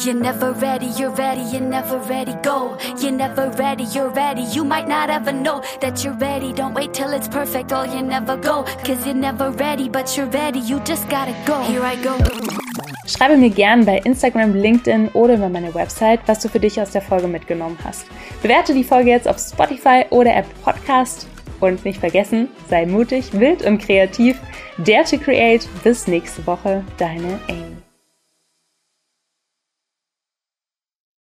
You're never ready, you're ready, you're never ready, go. You're never ready, you're ready, you might not ever know that you're ready. Don't wait till it's perfect, or you never go. Cause you're never ready, but you're ready, you just gotta go. Here I go. Schreibe mir gern bei Instagram, LinkedIn oder über meine Website, was du für dich aus der Folge mitgenommen hast. Bewerte die Folge jetzt auf Spotify oder Apple Podcast und nicht vergessen, sei mutig, wild und kreativ. Dare to create. Bis nächste Woche, deine Amy.